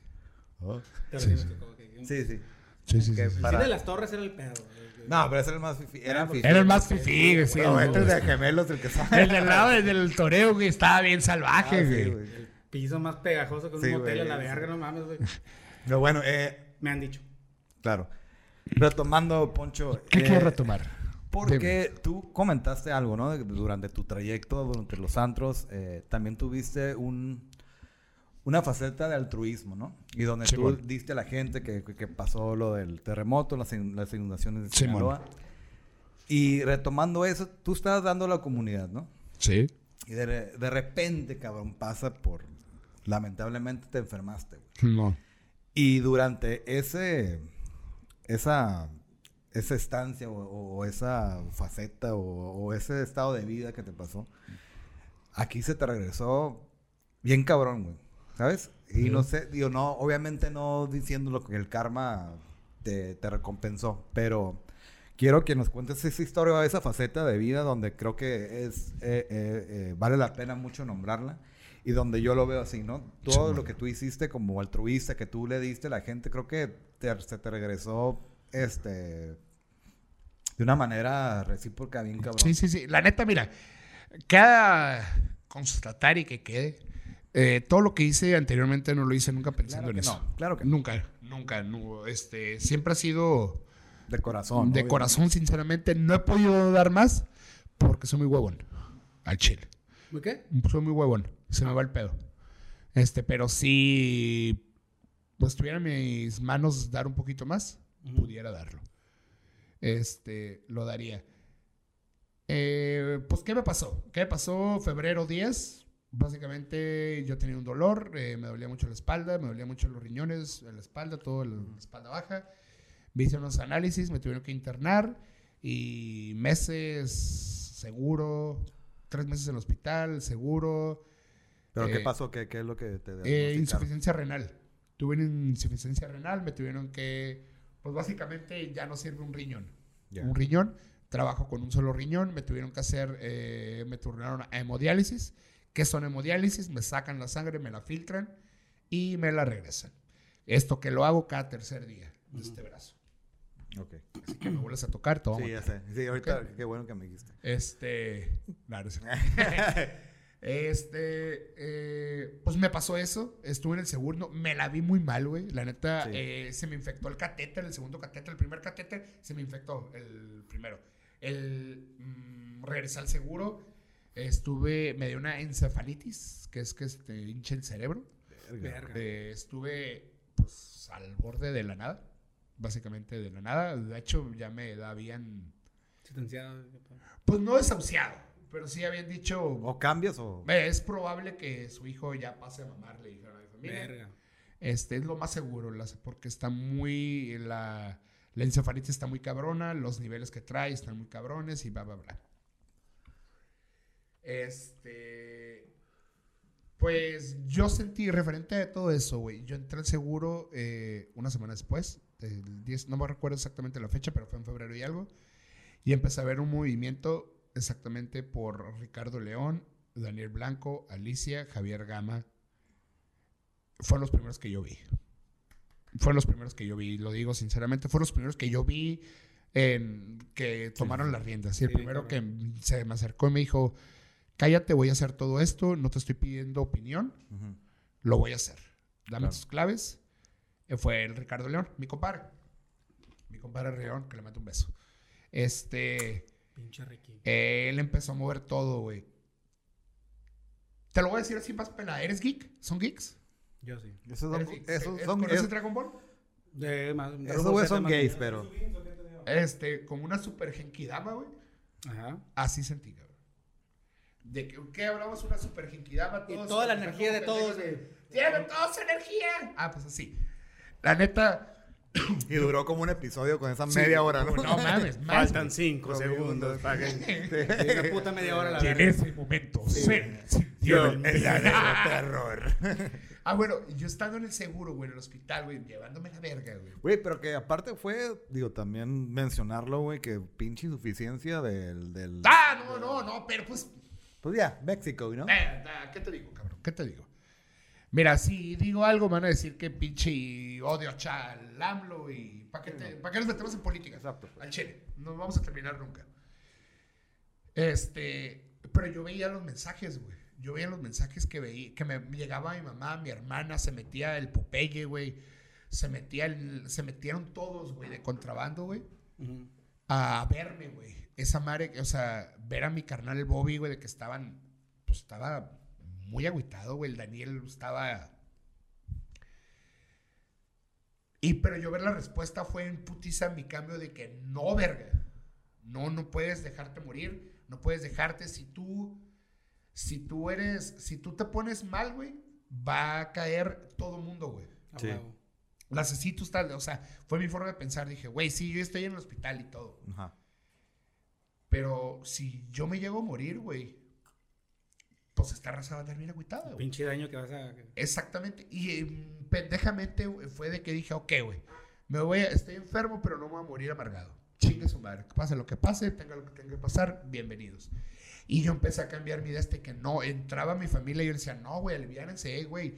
Pero Sí, sí. que- Sí, sí. Sí, sí, Que sí, sí. para- Sí, de las torres era el pedo. güey. No, pero ese era el más fifi. Era fifi. Era el más fifí, güey, sí. No, güey. este es de gemelos el que sabe. El del lado del- toreo, güey, estaba bien Ah, salvaje, sí, güey. güey. Piso más pegajoso que un Sí, motel güey, a la sí. verga, no mames, güey. Pero bueno, eh, Me han dicho. Claro. Retomando, Poncho. ¿Qué eh, quieres retomar? Porque tú comentaste algo, ¿no? Durante tu trayecto, durante los antros, eh, también tuviste un, una faceta de altruismo, ¿no? Y donde tú diste a la gente que, que pasó lo del terremoto, las, in- las inundaciones de Simón. Sinaloa. Y retomando eso, tú estabas dando a la comunidad, ¿no? Sí. Y de, de repente, cabrón, pasa por... Lamentablemente te enfermaste, güey. No. Y durante ese, esa, esa estancia o, o esa faceta o, o ese estado de vida que te pasó, aquí se te regresó bien cabrón, güey. ¿Sabes? Y no sé, digo, no, obviamente no diciendo lo que el karma te, te recompensó, pero quiero que nos cuentes esa historia, esa faceta de vida donde creo que es, eh, eh, eh, vale la pena mucho nombrarla y donde yo lo veo así, ¿no? Todo Sí. lo que tú hiciste como altruista, que tú le diste a la gente, creo que te- se te regresó, este, de una manera recíproca bien cabrón. Sí, sí, sí. La neta, mira, cada constatar y que quede. Eh, todo lo que hice anteriormente no lo hice nunca pensando Claro en eso. no, claro que no. Nunca, nunca. no, este, siempre ha sido De corazón. de obviamente. corazón, sinceramente. No he podido dar más porque soy muy huevón. Al chile. ¿Muy qué? Soy muy huevón. Se me va el pedo. Este, pero si pues estuviera en mis manos dar un poquito más, pudiera darlo. Este, lo daría. Eh, pues, ¿qué me pasó? ¿Qué me pasó? Febrero 10. Básicamente yo tenía un dolor, eh, me dolía mucho la espalda, me dolía mucho los riñones, la espalda, todo la espalda baja. Me hice unos análisis, me tuvieron que internar y meses seguro, tres meses en el hospital, seguro. ¿Pero qué Eh, pasó? ¿Qué, qué es lo que te Eh, insuficiencia renal. Tuve una insuficiencia renal, me tuvieron que, pues básicamente ya no sirve un riñón. Ya. Un riñón, trabajo con un solo riñón, me tuvieron que hacer, eh, me turnaron a hemodiálisis. ¿Qué son hemodiálisis? Me sacan la sangre, me la filtran y me la regresan. Esto que lo hago cada tercer día de este brazo. Ok. Así que me vuelves a tocar, toma. Sí, ya sé. Sí, ahorita, qué bueno que me dijiste. Este. cierto. [laughs] Este. eh, pues me pasó eso. Estuve en el seguro. no, me la vi muy mal, güey. La neta, Sí. eh, se me infectó el catéter, el segundo catéter. El primer catéter se me infectó, el primero. El. mm, regresé al seguro. Estuve. Me dio una encefalitis, que es que te hincha el cerebro. Verga. Estuve pues, al borde de la nada. Básicamente de la nada. De hecho, ya me habían. Sentenciado. Pues no desahuciado, pero sí habían dicho. ¿O cambias o...? "Ve, Es probable que su hijo ya pase a mamar, le dijeron a mi familia. Verga. Este es lo más seguro, las- porque está muy. La, la encefalitis está muy cabrona, los niveles que trae están muy cabrones y bla, bla, bla. Este. Pues yo sentí, referente a todo eso, güey. Yo entré al seguro eh, una semana después, el 10, no me recuerdo exactamente la fecha, pero fue en febrero y algo. Y empecé a ver un movimiento exactamente por Ricardo León, Daniel Blanco, Alicia, Javier Gama. Fueron los primeros que yo vi. Fueron los primeros que yo vi, lo digo sinceramente. Fueron los primeros que yo vi en- que tomaron las riendas. Y el Sí, primero que se me acercó y me dijo, cállate, voy a hacer todo esto, no te estoy pidiendo opinión, lo voy a hacer. Dame Claro. tus claves. Eh, Fue el Ricardo León, mi compadre. Mi compadre León, que le mando un beso. Este, Pinche Ricky. él empezó a mover todo, güey. Te lo voy a decir así más pelada. ¿Eres geek? ¿Son geeks? Yo sí. Esos ¿Eres son, geek? esos ¿Eh, son, ¿Conoces es- Dragon Ball? De, más, esos güeyes son gays, pero... Este, como una super genkidama, güey. Ajá. Así sentí, cabrón. De que, ¿qué hablamos? Una super genkidama. Y todos toda la energía de todos, de- ¡Tienen toda su energía! Ah, pues así. La neta... Y duró como un episodio con esa sí, media hora, ¿no? No mames, [laughs] más. Faltan cinco segundos [laughs] para que. Una puta media hora la Y en verga. ese momento se sintió el terror. [laughs] ah, bueno, yo estando en el seguro, güey, en el hospital, güey, llevándome la verga, güey. Güey, pero que aparte fue, digo, también mencionarlo, güey, que pinche insuficiencia del... del Ah, no, no, no, pero pues Pues ya, México, ¿no? Eh, nah, ¿Qué te digo, cabrón? ¿Qué te digo? Mira, si digo algo, me van a decir que pinche odio a Chal, AMLO y ¿para qué, te- ¿pa' qué nos metemos en política? Exacto, pues. Al chile. No vamos a terminar nunca. Este, pero yo veía los mensajes, güey. Yo veía los mensajes que veía, que me llegaba mi mamá, mi hermana, se metía el Popeye, güey. se, metía el- se metieron todos, güey, de contrabando, güey, a verme, güey. Esa madre, o sea, ver a mi carnal Bobby, güey, de que estaban, pues estaba muy agüitado, güey. El Daniel estaba... Y pero yo ver la respuesta fue en putiza mi cambio de que no, verga. No, no puedes dejarte morir. No puedes dejarte. Si tú, si tú eres, si tú te pones mal, güey, va a caer todo mundo, güey. A Sí. huevo. Necesito estar, o sea, fue mi forma de pensar. Dije, güey, sí, yo estoy en el hospital y todo. Ajá. Pero si yo me llego a morir, güey, pues esta raza va a andar bien agüitada, güey. Pinche daño que vas a. Exactamente. Y eh, pendejamente fue de que dije, ok, güey, me voy a, estoy enfermo, pero no me voy a morir amargado. Chingue su madre. Que pase lo que pase, tenga lo que tenga que pasar, bienvenidos. Y yo empecé a cambiar mi idea este que no, entraba mi familia y yo le decía, no, güey, aliviánense, eh, güey.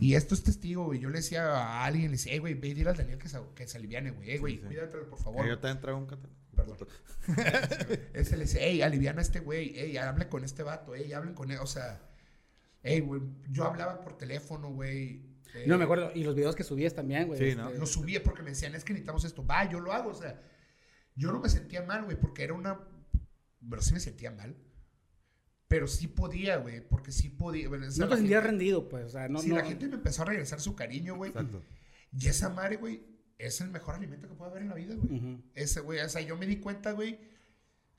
Y esto es testigo, güey. Yo le decía a alguien, le decía, güey, ve y dile al Daniel que se, que se aliviane, güey. Güey, sí. cuídatelo, por favor. Que yo también traigo un catalán. Perdón. [laughs] Ese le dice, hey, aliviana a este güey, hey, hable con este vato, hey, hablen con él, o sea, hey, güey, yo hablaba por teléfono, güey. eh, No me acuerdo. Y los videos que subías también, güey. Sí, este, ¿no? Lo subía porque me decían, es que necesitamos esto, va, yo lo hago, o sea, yo no me sentía mal, güey, porque era una, pero sí me sentía mal, pero sí podía, güey, porque sí podía. bueno, No te sentías rendido, pues. O sea, no. sí, no- la gente me empezó a regresar su cariño, güey, Exacto. y esa madre, güey, es el mejor alimento que puede haber en la vida, güey. Ese, güey, o sea, yo me di cuenta, güey,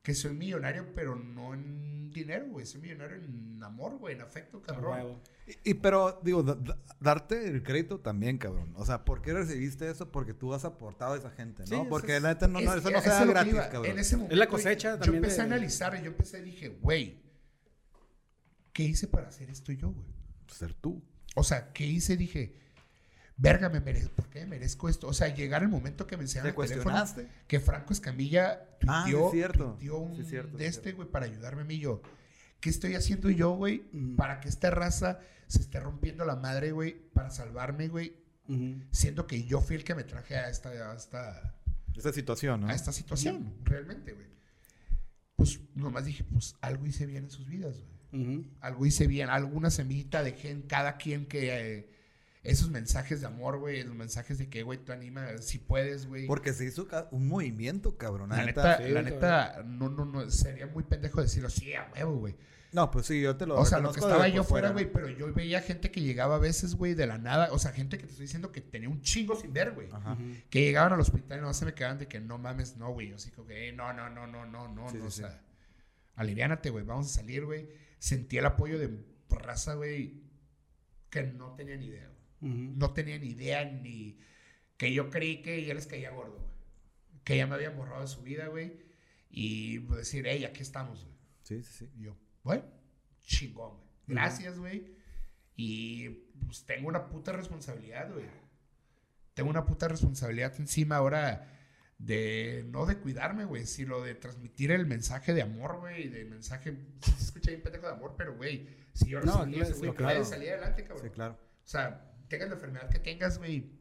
que soy millonario, pero no en dinero, güey. Soy millonario en amor, güey, en afecto, cabrón. Y, y pero, digo, da- da- darte el crédito también, cabrón. O sea, ¿por qué recibiste eso? Porque tú has aportado a esa gente, ¿no? Sí, Porque es- la neta no, no, Es- eso no es se a da lo que gratis, iba. cabrón. En ese momento, la cosecha güey, también Yo empecé de- a analizar y yo empecé, dije, güey, ¿qué hice para hacer esto yo, güey? Ser tú. O sea, ¿qué hice? Dije, verga, me merezco, ¿por qué me merezco esto? O sea, llegar el momento que me enseñaron ¿Te el teléfono, que Franco Escamilla Ah, es cierto. tuiteó un Sí cierto, de es este, güey, para ayudarme a mí yo. ¿Qué estoy haciendo yo, güey? Ujú. Para que esta raza se esté rompiendo la madre, güey, para salvarme, güey, Ujú. siendo que yo fui el que me traje a esta, a esta, Esa situación, ¿no? a esta situación, realmente, güey. Pues nomás dije, pues algo hice bien en sus vidas, güey. Algo hice bien, alguna semillita dejé en cada quien que eh, esos mensajes de amor, güey, los mensajes de que, güey, tú anima, si puedes, güey. Porque se hizo un movimiento, cabrón. La neta. sí, la neta, no, no, no, sería muy pendejo decirlo, sí, a huevo, güey. No, pues sí, yo te lo O sea, lo que estaba yo fuera, güey, pero yo veía gente que llegaba a veces, güey, de la nada, o sea, gente que te estoy diciendo que tenía un chingo sin ver, güey. Que llegaban al hospital y no se me quedaban de que no mames, no, güey. Yo así como que, eh, no, no, no, no, no, no, Sí, no, sí, o sí. sea, aliviánate, güey, vamos a salir, güey. Sentí el apoyo de raza, güey, que no tenía ni idea, No tenía ni idea ni que yo creí que ya les caía gordo, güey. Que ya me habían borrado de su vida, güey. Y pues, decir, hey, aquí estamos, güey. Sí, sí, sí. Y yo, bueno, chingón, güey. Gracias, güey. Y pues tengo una puta responsabilidad, güey. Tengo una puta responsabilidad encima ahora de no de cuidarme, güey, sino de transmitir el mensaje de amor, güey, de mensaje, se escucha bien pendejo de amor, pero güey, si yo No, claro, eso, güey, claro. salir adelante, cabrón. Sí, claro. O sea, tengas la enfermedad que tengas, güey.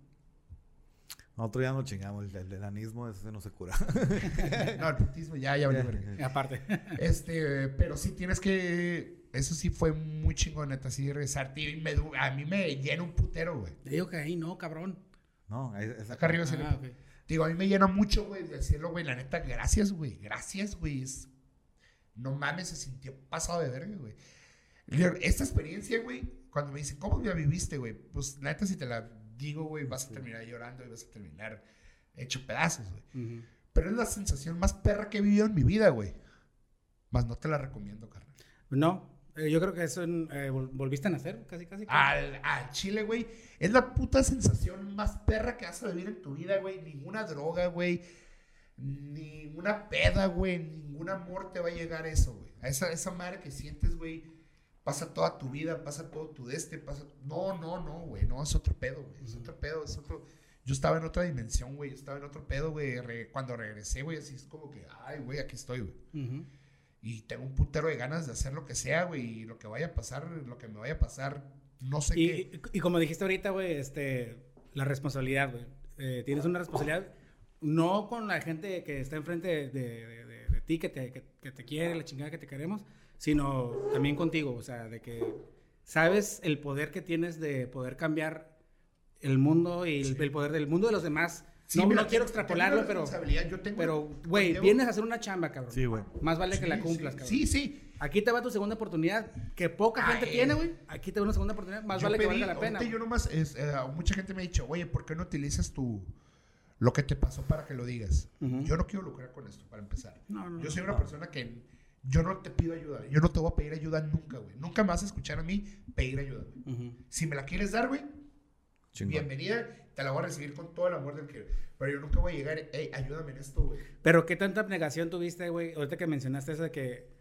Nosotros ya no chingamos. El, el enanismo ese no se cura. [laughs] No, el putismo ya, ya valió verga. Y [laughs] Aparte. Este, pero sí tienes que. Eso sí fue muy chingón, neta, sí regresarte. Y me du- a mí me llena un putero, güey. Te digo que ahí no, cabrón. no, es, es Acá arriba se Ah, le- ok. Digo, a mí me llena mucho, güey, decirlo, güey. La neta, gracias, güey. Gracias, güey. Es- No mames, se sintió pasado de verga, güey. Esta experiencia, güey, cuando me dicen, ¿cómo la viviste, güey? Pues neta, si te la digo, güey, vas a terminar llorando y vas a terminar hecho pedazos, güey. Ujú. Pero es la sensación más perra que he vivido en mi vida, güey. Más no te la recomiendo, carnal. No, eh, yo creo que eso eh, vol- volviste a nacer, casi, casi. Al, al chile, güey. Es la puta sensación más perra que vas a vivir en tu vida, güey. Ninguna droga, güey. Ninguna peda, güey. Ningún amor te va a llegar a eso, güey. A esa, esa madre que sientes, güey. Pasa toda tu vida, pasa todo tu deste, pasa... No, no, no, güey. No, es otro pedo, güey. Es otro pedo, es otro... Yo estaba en otra dimensión, güey. Yo estaba en otro pedo, güey. Re- Cuando regresé, güey, así es como que... Ay, güey, aquí estoy, güey. Ujú. Y tengo un putero de ganas de hacer lo que sea, güey. Y lo que vaya a pasar, lo que me vaya a pasar, no sé qué. Y, y como dijiste ahorita, güey, este, la responsabilidad, güey. Eh, tienes una responsabilidad no con la gente que está enfrente de, de- de- de ti, que te, que, que te quiere, la chingada que te queremos, sino también contigo, o sea, de que sabes el poder que tienes de poder cambiar el mundo y el, el poder del mundo de los demás. Sí, no, mira, no quiero extrapolarlo, pero, responsabilidad, yo tengo- pero, güey, vienes a hacer una chamba, cabrón. Sí, güey. Más vale que Sí, la sí, cumplas, cabrón. Sí, sí. Aquí te va tu segunda oportunidad, que poca gente tiene, güey. Aquí te va una segunda oportunidad, más vale que valga la pena. yo nomás, es, eh, mucha gente me ha dicho, oye, ¿por qué no utilizas tu, lo que te pasó para que lo digas? Yo no quiero lucrar con esto, para empezar. No, no, yo soy una persona que yo no te pido ayuda. Yo no te voy a pedir ayuda nunca, güey. Nunca me vas a escuchar a mí pedir ayuda, güey. Si me la quieres dar, güey, bienvenida. Te la voy a recibir con todo el amor del que... Pero yo nunca voy a llegar, hey, ayúdame en esto, güey. Pero qué tanta abnegación tuviste, güey, ahorita que mencionaste eso de que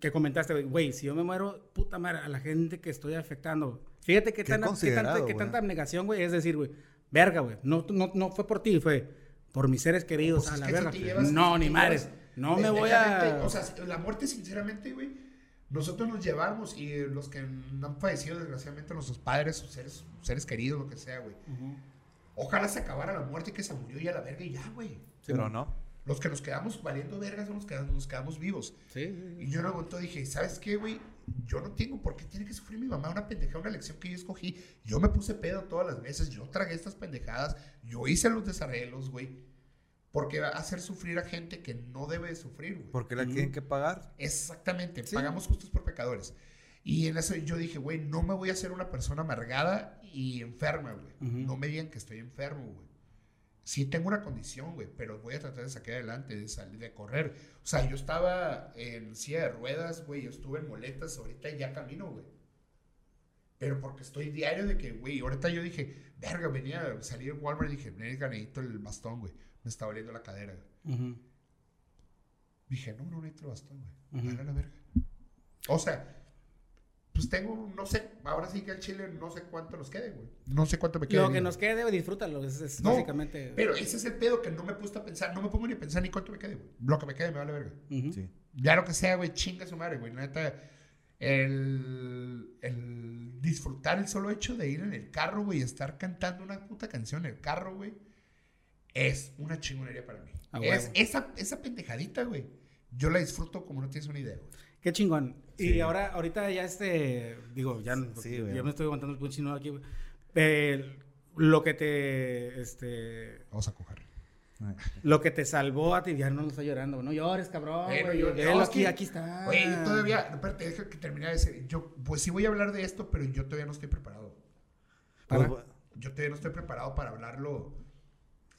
que comentaste, güey, güey, si yo me muero, puta madre, a la gente que estoy afectando. Fíjate qué, Qué tan, qué, tanta, qué tanta abnegación, güey, es decir, güey, verga, güey, no, no, no fue por ti, fue por mis seres queridos, Pues a la si verga. no, ni madres, llevas no me voy a... O sea, la muerte, sinceramente, güey, nosotros nos llevamos y los que han fallecido, desgraciadamente, nuestros padres, sus seres, seres queridos, lo que sea, güey. Ojalá se acabara la muerte y que se murió y a la verga y ya, güey. Pero no. Los que nos quedamos valiendo vergas son los que nos quedamos vivos. Sí, sí, sí. Y yo en un momento dije, ¿sabes qué, güey? Yo no tengo por qué tiene que sufrir mi mamá una pendejada, una lección que yo escogí. Yo me puse pedo todas las veces, yo tragué estas pendejadas, yo hice los desarreglos, güey. Porque va a hacer sufrir a gente que no debe de sufrir, güey. Porque la tienen que pagar. Exactamente, Sí. pagamos justos por pecadores. Y en eso yo dije, güey, no me voy a hacer una persona amargada y enferma, güey. Ujú. No me digan que estoy enfermo, güey. Sí tengo una condición, güey, pero voy a tratar de sacar adelante, de salir, de correr. O sea, yo estaba en silla de ruedas, güey, yo estuve en moletas, ahorita ya camino, güey. Pero porque estoy diario de que, güey, ahorita yo dije, verga, venía, salí de Walmart y dije, verga, necesito el bastón, güey. Me está doliendo la cadera, güey. Ujú. Dije, no, no necesito el bastón, güey. Ujú. Dale a la verga. O sea, pues tengo, no sé, ahora sí que al chile no sé cuánto nos quede, güey. No sé cuánto me quede. Lo que nos quede, disfrútalo, es, es No, básicamente... Pero ese es el pedo que no me puesto a pensar, no me pongo ni a pensar ni cuánto me quede, güey. Lo que me quede me vale verga. Sí. Ya lo que sea, güey, chinga su madre, güey. La Neta, el, el disfrutar el solo hecho de ir en el carro, güey, y estar cantando una puta canción en el carro, güey, es una chingonería para mí. Es, esa, esa pendejadita, güey, yo la disfruto como no tienes una idea, güey. Qué chingón. Sí. Y ahora, ahorita ya este, digo, ya, sí, güey. yo me estoy aguantando el puchino aquí, güey. Eh, lo que te, este, Vamos a coger. lo que te salvó a ti, ya no está llorando, no llores, cabrón, Bueno, yo- no, aquí, que- aquí está. Güey, yo todavía, espérate, deja que termine de decir. Yo, pues sí voy a hablar de esto, pero yo todavía no estoy preparado. Para- Pues, Yo todavía no estoy preparado para hablarlo,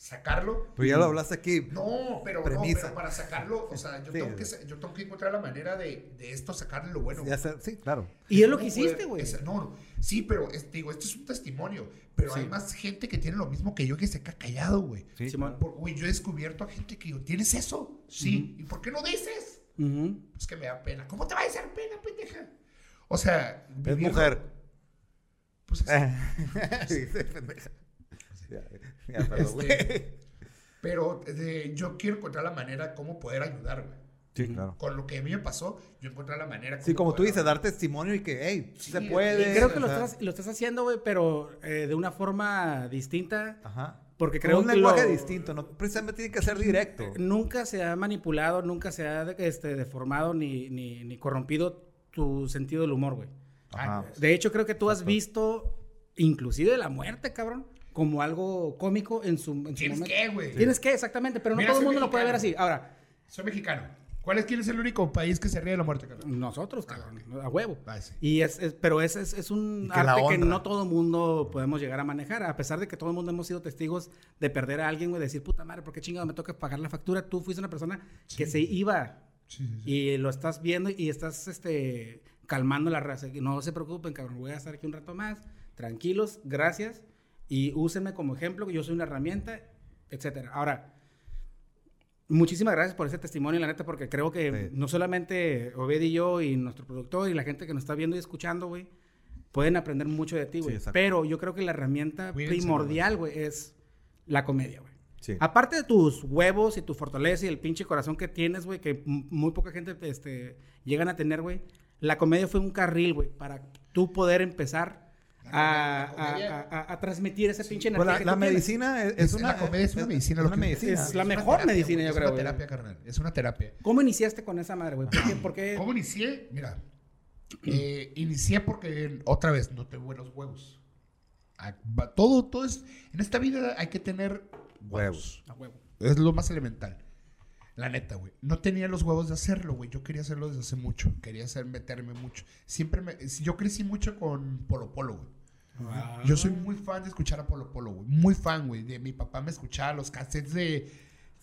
sacarlo. pero ya lo hablaste aquí. No, pero, no, pero para sacarlo, o sea, yo, Sí, tengo, que, yo tengo que encontrar la manera de, de esto sacarle lo bueno. Ya sé- sí, claro. Y es lo que hiciste, güey. es- No, no, sí, pero es- digo, esto es un testimonio, pero Sí. hay más gente que tiene lo mismo que yo que se queda callado, güey. Sí, Güey, yo he descubierto a gente que yo, ¿tienes eso? Sí. ¿Y por qué no dices? Ujú. Pues que me da pena. ¿Cómo te va a dar pena, pendeja? O sea, Es mujer. Pues [laughs] así. Sí, sí, pendeja. [laughs] Ya, ya, perdón, güey. Este, pero eh, yo quiero encontrar la manera cómo poder ayudar, güey. Sí, claro. Con lo que a mí me pasó, yo encontrar la manera. Sí, como tú dices, dar testimonio y que, hey, Sí, se puede. Y creo que lo estás, lo estás haciendo, güey, pero eh, de una forma distinta. Ajá. Porque creo un que lenguaje lo- distinto, no precisamente tiene que ser directo. Nunca se ha manipulado, nunca se ha este, deformado ni, ni, ni corrompido tu sentido del humor, güey. Ajá. De hecho, creo que tú has visto, inclusive la muerte, cabrón, como algo cómico en su, en su ¿Tienes momento. que, güey? Tienes que, exactamente, pero no todo el soy mundo lo puede ver así. mexicano. Ahora, Soy mexicano. ¿Cuál es, quién es el único país que se ríe de la muerte, carnal? nosotros, cabrón, a huevo. Ah, sí. Y es, es- pero es, es, es un que arte que no todo el mundo podemos llegar a manejar. A pesar de que todo el mundo hemos sido testigos de perder a alguien, güey, decir, puta madre, ¿por qué chingado me toca pagar la factura? Tú fuiste una persona que se iba Sí, sí, sí. y lo estás viendo y estás este, calmando la raza. No se preocupen, cabrón, voy a estar aquí un rato más. Tranquilos, gracias. Y úsenme como ejemplo, que yo soy una herramienta, etcétera. Ahora, muchísimas gracias por ese testimonio, la neta, porque creo que Sí. no solamente Obed y yo y nuestro productor y la gente que nos está viendo y escuchando, güey, pueden aprender mucho de ti, Sí, güey. exacto. Pero yo creo que la herramienta Cuídense, primordial, güey, es la comedia, güey. Sí. Aparte de tus huevos y tu fortaleza y el pinche corazón que tienes, güey, que muy poca gente este, llegan a tener, güey, la comedia fue un carril, güey, para tú poder empezar a, comedia- la comedia- a- a- a transmitir ese pinche Pues energía. la, que la tú tienes. medicina es, Es- es una la comedia es una medicina, Es lo una que- medicina. Es la una mejor terapia, medicina, yo es creo, una güey. terapia, carnal. Es una terapia. ¿Cómo iniciaste con esa madre, güey? ¿Por qué? por qué? [clears throat] ¿Cómo inicié? Mira, eh, inicié porque, otra vez, no tengo buenos huevos. Todo, todo es. En esta vida hay que tener Huevos. A huevo. Es lo más elemental. La neta, güey. No tenía los huevos de hacerlo, güey. Yo quería hacerlo desde hace mucho. Quería hacer, meterme mucho. Siempre me. Yo crecí mucho con Polo Polo, güey. Yo soy muy fan de escuchar a Polo Polo, güey. Muy fan, güey. De mi papá me escuchaba los cassettes de.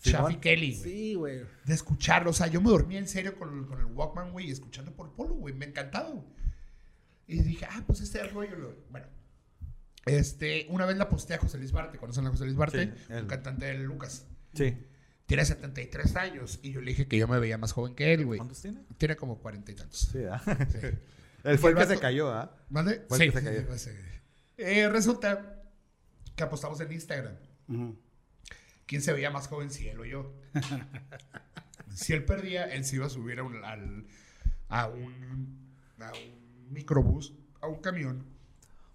Chaffy Kelly. Sí, güey. De escucharlo. O sea, yo me dormía en serio con, con el Walkman, güey, escuchando Polo Polo, güey. Me encantaba, güey. Y dije, ah, pues este es el rollo. lo- Bueno. Este, una vez la posté a José Luis Barte. ¿Conocen a José Luis Barte? Sí, él. un cantante de Lucas. Sí. Tiene 73 años. Y yo le dije que yo me veía más joven que él, güey. ¿Cuántos tiene? Tiene como 40 y tantos. Sí, ¿ah? Sí. [laughs] Él fue el el que se cayó, ¿ah? ¿Vale? Fue el que se cayó. Eh, resulta que apostamos en Instagram. ¿Quién se veía más joven, si él o yo? [laughs] si él perdía, él se iba a subir a un, al- a un, a un microbús, a un camión,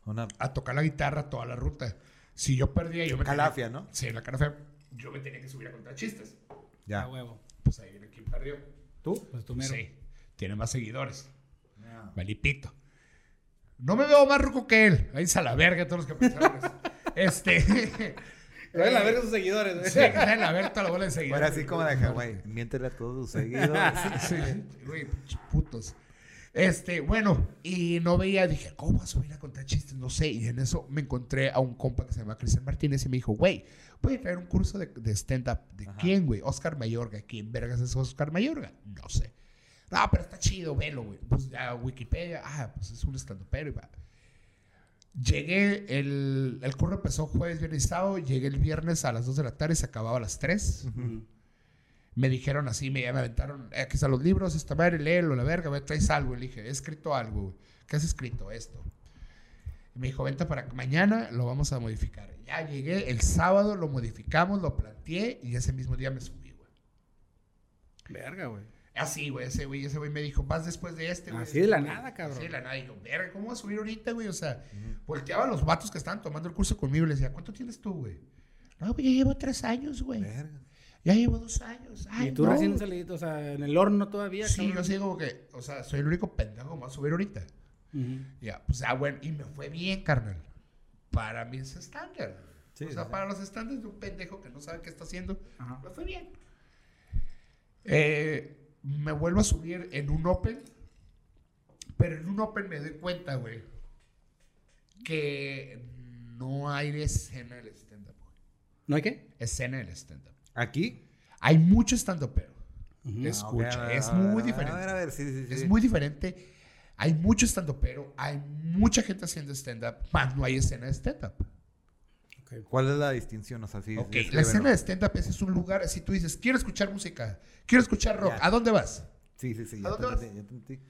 Una a tocar la guitarra toda la ruta. Si yo perdía, yo me calafia, tenía, ¿no? Sí, la calafia. Yo me tenía que subir a contar chistes. A Ya. huevo. Pues ahí viene quien perdió. ¿Tú? Pues tú mero. Sí, tiene más seguidores. Ya. Valipito. No me veo más ruco que él. Ahí a la verga todos los que pensaron eso. Este. Pero la verga sus seguidores, güey. Sí, que vayan a ver toda la bola de seguidores. Bueno, así como de Hawái. Miéntele a todos tus seguidores. Sí, güey, pinches putos. Este, bueno, y no veía, dije, ¿cómo vas a subir a contar chistes? No sé. Y en eso me encontré a un compa que se llama Cristian Martínez y me dijo, güey, voy a traer un curso de, de stand-up. ¿De quién, güey? Oscar Mayorga. ¿Quién vergas es Oscar Mayorga? No sé. No, pero está chido, velo, güey. Pues ya, Wikipedia, ah, pues es un stand-upero y va. Llegué, el, el curso empezó jueves, viernes y sábado. Llegué el viernes a las 2 de la tarde, se acababa a las 3 Ujú. me dijeron así, me, me aventaron, "Eh, aquí están los libros, esta madre, léelo, la verga, güey, traes algo. Y le dije, he escrito algo, güey. ¿Qué has escrito? Esto. Y me dijo, vente para mañana, lo vamos a modificar. Ya llegué, el sábado lo modificamos, lo planteé y ese mismo día me subí, güey. Verga, güey. Así, güey, ese güey, ese güey me dijo, vas después de este, güey. Así de la nada, cabrón. Así de la nada. Y yo, verga, ¿cómo vas a subir ahorita, güey? O sea, volteaba a los vatos que estaban tomando el curso conmigo y les decía, ¿cuánto tienes tú, güey? No, güey, ya llevo tres años, güey. Verga. Ya llevo dos años. Ay, y tú no, recién güey. salido, o sea, en el horno todavía. Sí, cabrón. yo sí como que, o sea, soy el único pendejo que va a subir ahorita. Ya, pues, ah, bueno, y me fue bien, carnal. Para mí es estándar. Sí, o sea, sí. para los estándares de un pendejo que no sabe qué está haciendo, Ajá. me fue bien. Eh, me vuelvo a subir en un Open, pero en un Open me doy cuenta, güey, que no hay escena del stand-up, güey. ¿No hay qué? Escena del stand-up. ¿Aquí? Hay mucho stand-up, pero. Escucha, Ah, ok, a ver, es muy a ver, diferente. A ver, a ver, sí, sí, sí. Es muy diferente. Hay mucho stand-up, pero hay mucha gente haciendo stand-up, más no hay escena de stand-up. ¿Cuál es la distinción? O sea, sí. Ok, sí, la escena de stand-up es un lugar, si tú dices, quiero escuchar música, quiero escuchar rock, Ya. ¿a dónde vas? Sí, sí, sí. ¿A Ya te dónde vas? te entendí.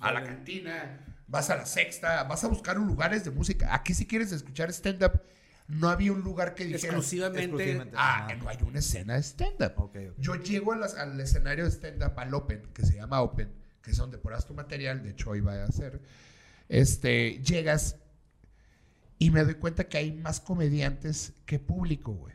A la cantina, vas a la sexta, vas a buscar un lugares de música. Aquí si quieres escuchar stand-up, no había un lugar que dijera, Exclusivamente. Exclusivamente. ah, Ajá. no hay una escena de stand-up. Yo llego a las- al escenario de stand-up, al Open, que se llama Open, que es donde pones tu material, de hecho hoy va a ser. Este, llegas y me doy cuenta que hay más comediantes que público, güey.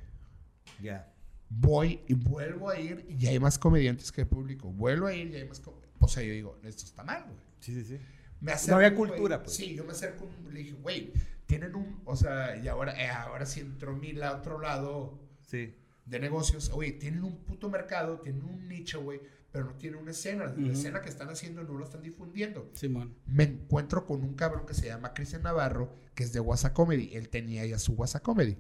Ya. Voy y vuelvo a ir y hay más comediantes que público. Vuelvo a ir y hay más O sea, yo digo, esto está mal, güey. Sí, sí, sí. Me No había cultura, pues. Sí, yo me acerco, le dije, güey, tienen un, o sea, y ahora, eh, ahora sí entró mi la otro lado Sí. de negocios, oye, tienen un puto mercado, tienen un nicho, güey, pero no tienen una escena. La escena que están haciendo no la están difundiendo. Simón. Me encuentro con un cabrón que se llama Cristian Navarro, que es de WhatsApp Comedy. Él tenía ya su WhatsApp Comedy.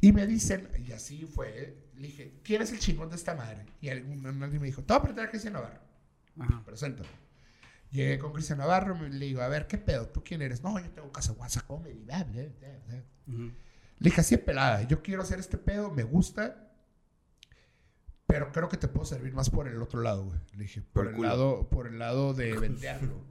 Y me dicen, y así fue, le dije, ¿quién es el chingón de esta madre? Y alguien me dijo, te voy a presentar a Cristian Navarro. Ajá. Preséntame. Llegué con Cristian Navarro, me- le digo, a ver, ¿qué pedo? ¿Tú quién eres? No, yo tengo casa WhatsApp Comedy. bla, bla, bla, bla. Ujú. Le dije, así de pelada, yo quiero hacer este pedo, me gusta, pero creo que te puedo servir más por el otro lado, güey. Le dije, por, Por el culo. lado, por el lado de [laughs] venderlo,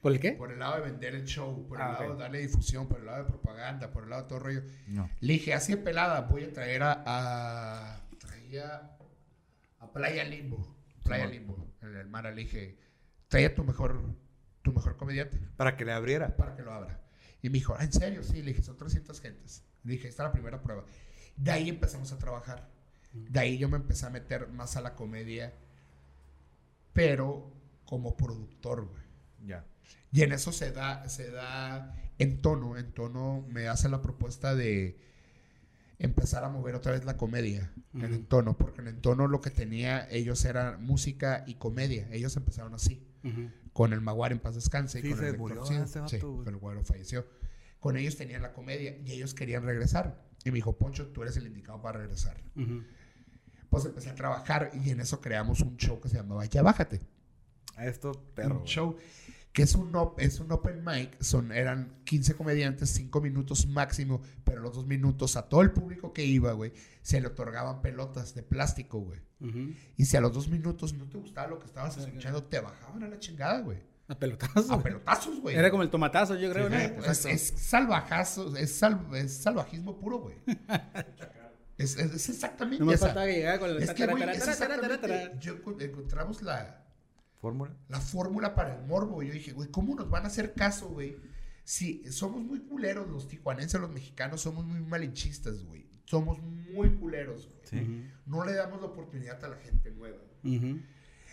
¿Por el qué? por el lado de vender el show, por el Ah, lado de darle difusión, por el lado de propaganda, por el lado de todo el rollo. No. Le dije, así de pelada, voy a traer a, a traía a Playa Limbo, Playa. Limbo, en el mar. Le dije, trae a tu mejor, tu mejor comediante Para que le abriera. para que lo abra. Y me dijo, "Ah, ¿en serio? Sí, le dije, son 300 gentes. Le dije, esta es la primera prueba. De ahí empezamos a trabajar. De ahí yo me empecé a meter más a la comedia, pero como productor, güey. Ya. Y en eso se da, se da en tono, en tono me hace la propuesta de empezar a mover otra vez la comedia en Ujú. el tono, porque en el tono lo que tenía ellos era música y comedia. Ellos empezaron así, con el Maguire en paz descanse. y Sí, con se el murió Sí, con el Maguire falleció. Con ellos tenían la comedia y ellos querían regresar. Y me dijo, Poncho, tú eres el indicado para regresar. Pues empecé a trabajar y en eso creamos un show que se llamaba Ya Bájate. A esto, perro. un show que es un, op- es un open mic, son, eran 15 comediantes, 5 minutos máximo, pero los 2 minutos a todo el público que iba, güey, se le otorgaban pelotas de plástico, güey. Ujú. Y si a los 2 minutos no te gustaba lo que estabas escuchando, te bajaban a la chingada, güey. A pelotazos. A pelotazos, güey. Era como el tomatazo, yo creo, Sí, ¿no? pues es, es salvajazo, es, sal- es salvajismo puro, güey. [laughs] es, es- es exactamente No me falta con. Es que, güey, es exactamente- yo encontramos la, Fórmula. la fórmula para el morbo. Yo dije, güey, ¿cómo nos van a hacer caso, güey? Si somos muy culeros, los tijuanenses, los mexicanos, somos muy malinchistas, güey. Somos muy culeros, güey. Sí. No le damos la oportunidad a la gente nueva.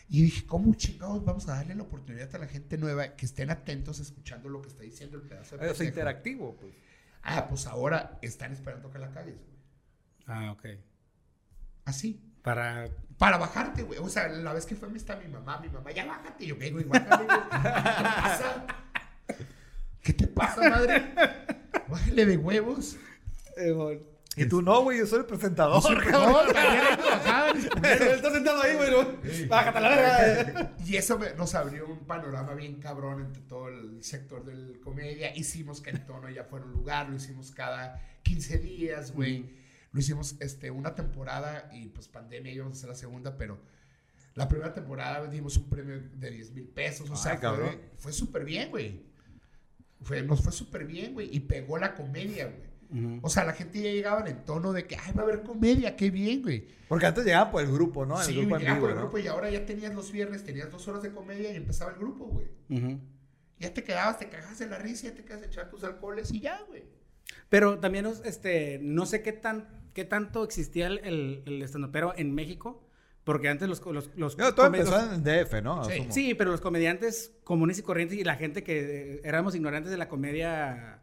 Y dije, ¿cómo chingados vamos a darle la oportunidad a la gente nueva que estén atentos escuchando lo que está diciendo el pedazo de Es pendejo? interactivo, pues. Ah, pues ahora están esperando que la cagues, güey. Ah, ok. Así. Para... Para bajarte, güey. O sea, la vez que fue está mi mamá, mi mamá, ya bájate. Y yo, ¿qué, güey? Bájale, güey. ¿Qué te pasa? ¿Qué te pasa, madre? Bájale de huevos. Y tú no, güey, yo soy el presentador. Que bajar. Está sentado ahí, güey. Bájate la verga. Y eso me- nos abrió un panorama bien cabrón entre todo el sector del comedia. Hicimos que el tono ya fuera un lugar, lo hicimos cada 15 días, güey. Lo hicimos este, una temporada y pues pandemia íbamos a hacer la segunda, pero la primera temporada dimos un premio de 10 mil pesos. O Ay, sea, cabrón. fue, fue súper bien, güey. Fue, nos fue súper bien, güey. Y pegó la comedia, güey. O sea, la gente ya llegaba en el tono de que, ay, va a haber comedia, qué bien, güey. Porque antes llegaba por el grupo, ¿no? El Sí, grupo llegaba por el ¿no? grupo y ahora ya tenías los viernes, tenías dos horas de comedia y empezaba el grupo, güey. Ujú. Ya te quedabas, te cagabas de la risa, ya te quedas echar tus alcoholes y ya, güey. Pero también, este, no sé qué tan, qué tanto existía el, el, el estandopero en México, porque antes los, los, los No, todo empezó en DF, ¿no? Sí. Sí, pero los comediantes comunes y corrientes y la gente que eh, éramos ignorantes de la comedia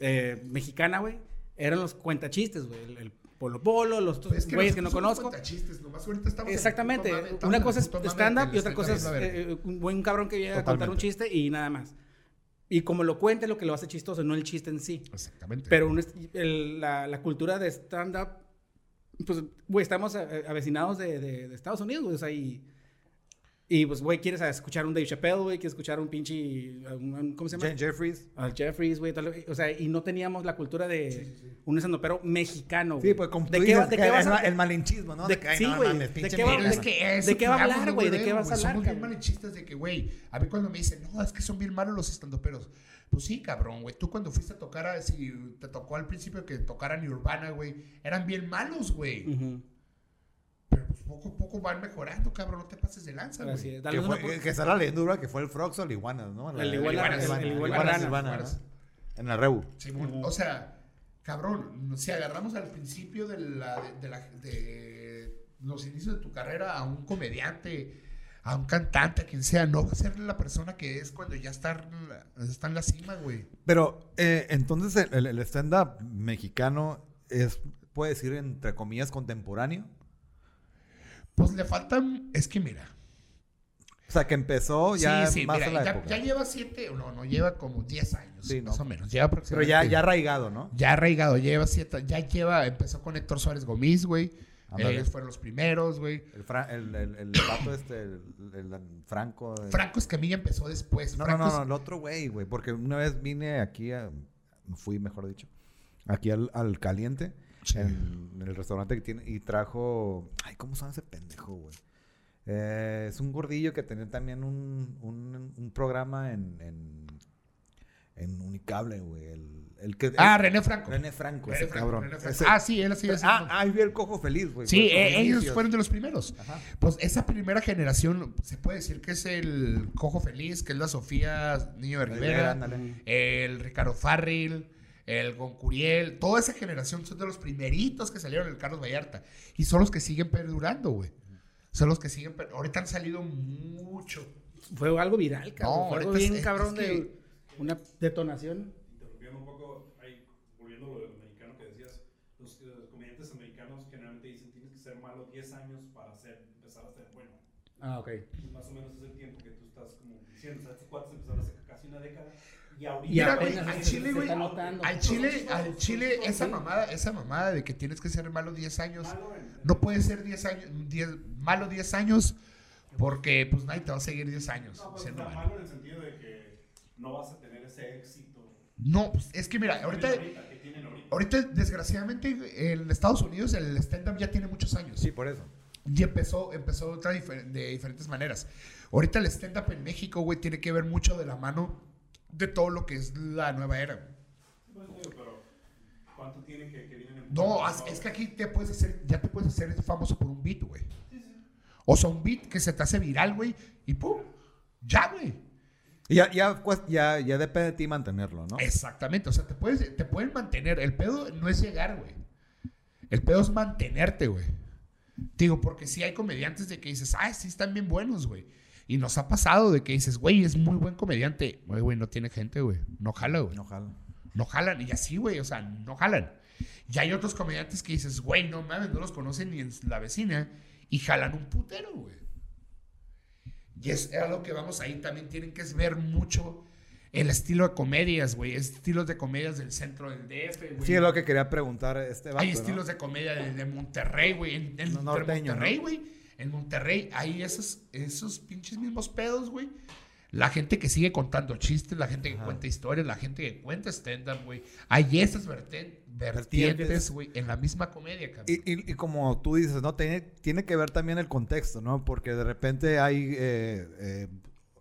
eh, mexicana, güey, eran los cuentachistes, güey. El, el Polo Polo, los Pues es güeyes que no conozco. cuentachistes, nomás ahorita estamos en Exactamente. puto mame, en Una cosa es stand-up y otra cosa es verga. eh, un buen cabrón que llega a contar un chiste y nada más. Y como lo cuente, lo que lo hace chistoso, no el chiste en sí. Exactamente. Pero un est- el- la, la cultura de stand-up, pues, güey, estamos eh, avecinados de, de- de Estados Unidos, güey, o sea, y, y, pues, güey, quieres escuchar un Dave Chappelle, güey, quieres escuchar un pinche, un- un- ¿cómo se llama? Je- Jeffries. Al Jeffries, güey, tal- o sea, y no teníamos la cultura de un estandopero mexicano, güey. Sí, pues como ¿De tú qué, dices, de qué vas el, a...? el malinchismo, ¿no? de- que, ay, sí, no güey, mames, ¿de pinche qué va- Pero mierda. es que eso ¿De qué va a hablar, güey? ¿De qué vas a hablar, Somos bien malinchistas de que, güey, a mí cuando me dicen, no, es que son bien malos los estandoperos. Pues sí, cabrón, güey. Tú cuando fuiste a tocar, a, si te tocó al principio que tocaran Urbana, güey, eran bien malos, güey. Ujú. Pero pues poco a poco van mejorando, cabrón. No te pases de lanza, güey. Así es. Que, fue- una por- que, está la leyenda que fue el Frogs o el Iguanas, ¿no? La- El Iguana- Iguanas, el-. En la Rebu. Simón, O sea, cabrón, si agarramos al principio de, la, de, de la- de los inicios de tu carrera a un comediante, a un cantante, a quien sea, no va a ser la persona que es cuando ya está, en la- está en la cima, güey. Pero eh, entonces el, el stand-up mexicano es, puede decir, entre comillas, contemporáneo. Pues le faltan, es que mira. O sea, que empezó ya sí, sí, más mira, a la ya, época. ya lleva siete, no, no, lleva como diez años, Sí, más no. o menos. Lleva Pero ya, ya arraigado, ¿no? Ya arraigado, lleva siete, ya lleva, empezó con Héctor Suárez Gómez, güey. Ellos fueron los primeros, güey. El, el, el, el vato este, el, el- Franco. Franco Escamilla empezó después. No, no, Franco no, es- no, el otro güey, güey. Porque una vez vine aquí, a, fui, mejor dicho, aquí al, al Caliente, Sí. en, en el restaurante que tiene, y trajo. Ay, ¿cómo llama ese pendejo, güey? Eh, es un gordillo que tenía también un, un, un programa en, en, en Unicable, güey. El, el que, Ah, René Franco. René Franco, René ese Franco, cabrón. René Franco. Ese- Ah, sí, él así es. ah, ahí vi el cojo feliz, güey. sí, eh, ellos fueron de los primeros. Ajá. Pues esa primera generación, se puede decir que es el Cojo Feliz, que es la Sofía Niño de Rivera, Rivera, el Ricardo Farril, el Goncuriel, toda esa generación son de los primeritos que salieron del Carlos Vallarta y son los que siguen perdurando, güey. Son los que siguen, perdurando. ahorita han salido mucho. Fue algo viral, cabrón. No, Fue algo bien es, cabrón es que... de una detonación. Interrumpiendo un poco, ahí, volviendo a lo del que decías, los, eh, los, comediantes americanos generalmente dicen tienes que ser malo 10 años para ser, empezar a ser bueno. Ah, ok. Y más o menos es el tiempo que tú estás como diciendo, o sea, estos cuates empezaron hace casi una década. Y ahorita. Y Mira, güey, apenas al Chile, güey, al Chile, al Chile, esa mamada, esa mamada de que tienes que ser malo 10 años, no puede ser 10 años, 10 malo 10 años, porque pues nadie te va a seguir 10 años No, pero siendo está malo. malo en el sentido de que no vas a tener ese éxito. No, pues, es que mira, ahorita. ahorita desgraciadamente en Estados Unidos el stand-up ya tiene muchos años. Sí, por eso. Y empezó, empezó otra difer- de diferentes maneras. Ahorita el stand-up en México, güey, tiene que ver mucho de la mano de todo lo que es la nueva era. Pues, digo, pero ¿cuánto tienen que, que vienen en No, es que aquí te puedes hacer, ya te puedes hacer famoso por un beat, güey. O sea, un beat que se te hace viral, güey, y pum, ya, güey. Y ya, ya, pues, ya, ya depende de ti mantenerlo, ¿no? Exactamente, o sea, te, puedes, te pueden mantener. El pedo no es llegar, güey. El pedo es mantenerte, güey. Digo, porque sí hay comediantes de que dices, ah, sí están bien buenos, güey. Y nos ha pasado de que dices, güey, es muy buen comediante. Güey, güey, no tiene gente, güey. No jala, güey. No jalo. No jalan. Y así, güey, o sea, no jalan. Y hay otros comediantes que dices, güey, no mames, no los conocen ni en la vecina. Y jalan un putero, güey. Y es algo que vamos ahí. También tienen que ver mucho el estilo de comedias, güey. Estilos de comedias del centro del DF, güey. Sí, es lo que quería preguntar este vato, Hay ¿no? estilos de comedia de, de Monterrey, güey. En, en No, en norteño, Monterrey, ¿no? En Monterrey hay esos, esos pinches mismos pedos, güey. La gente que sigue contando chistes, la gente que Ajá. cuenta historias, la gente que cuenta stand-up, güey. Hay esas verten- vertientes, güey, en la misma comedia, cabrón. Y, y- y como tú dices, ¿no? Tiene, tiene que ver también el contexto, ¿no? Porque de repente hay eh, eh,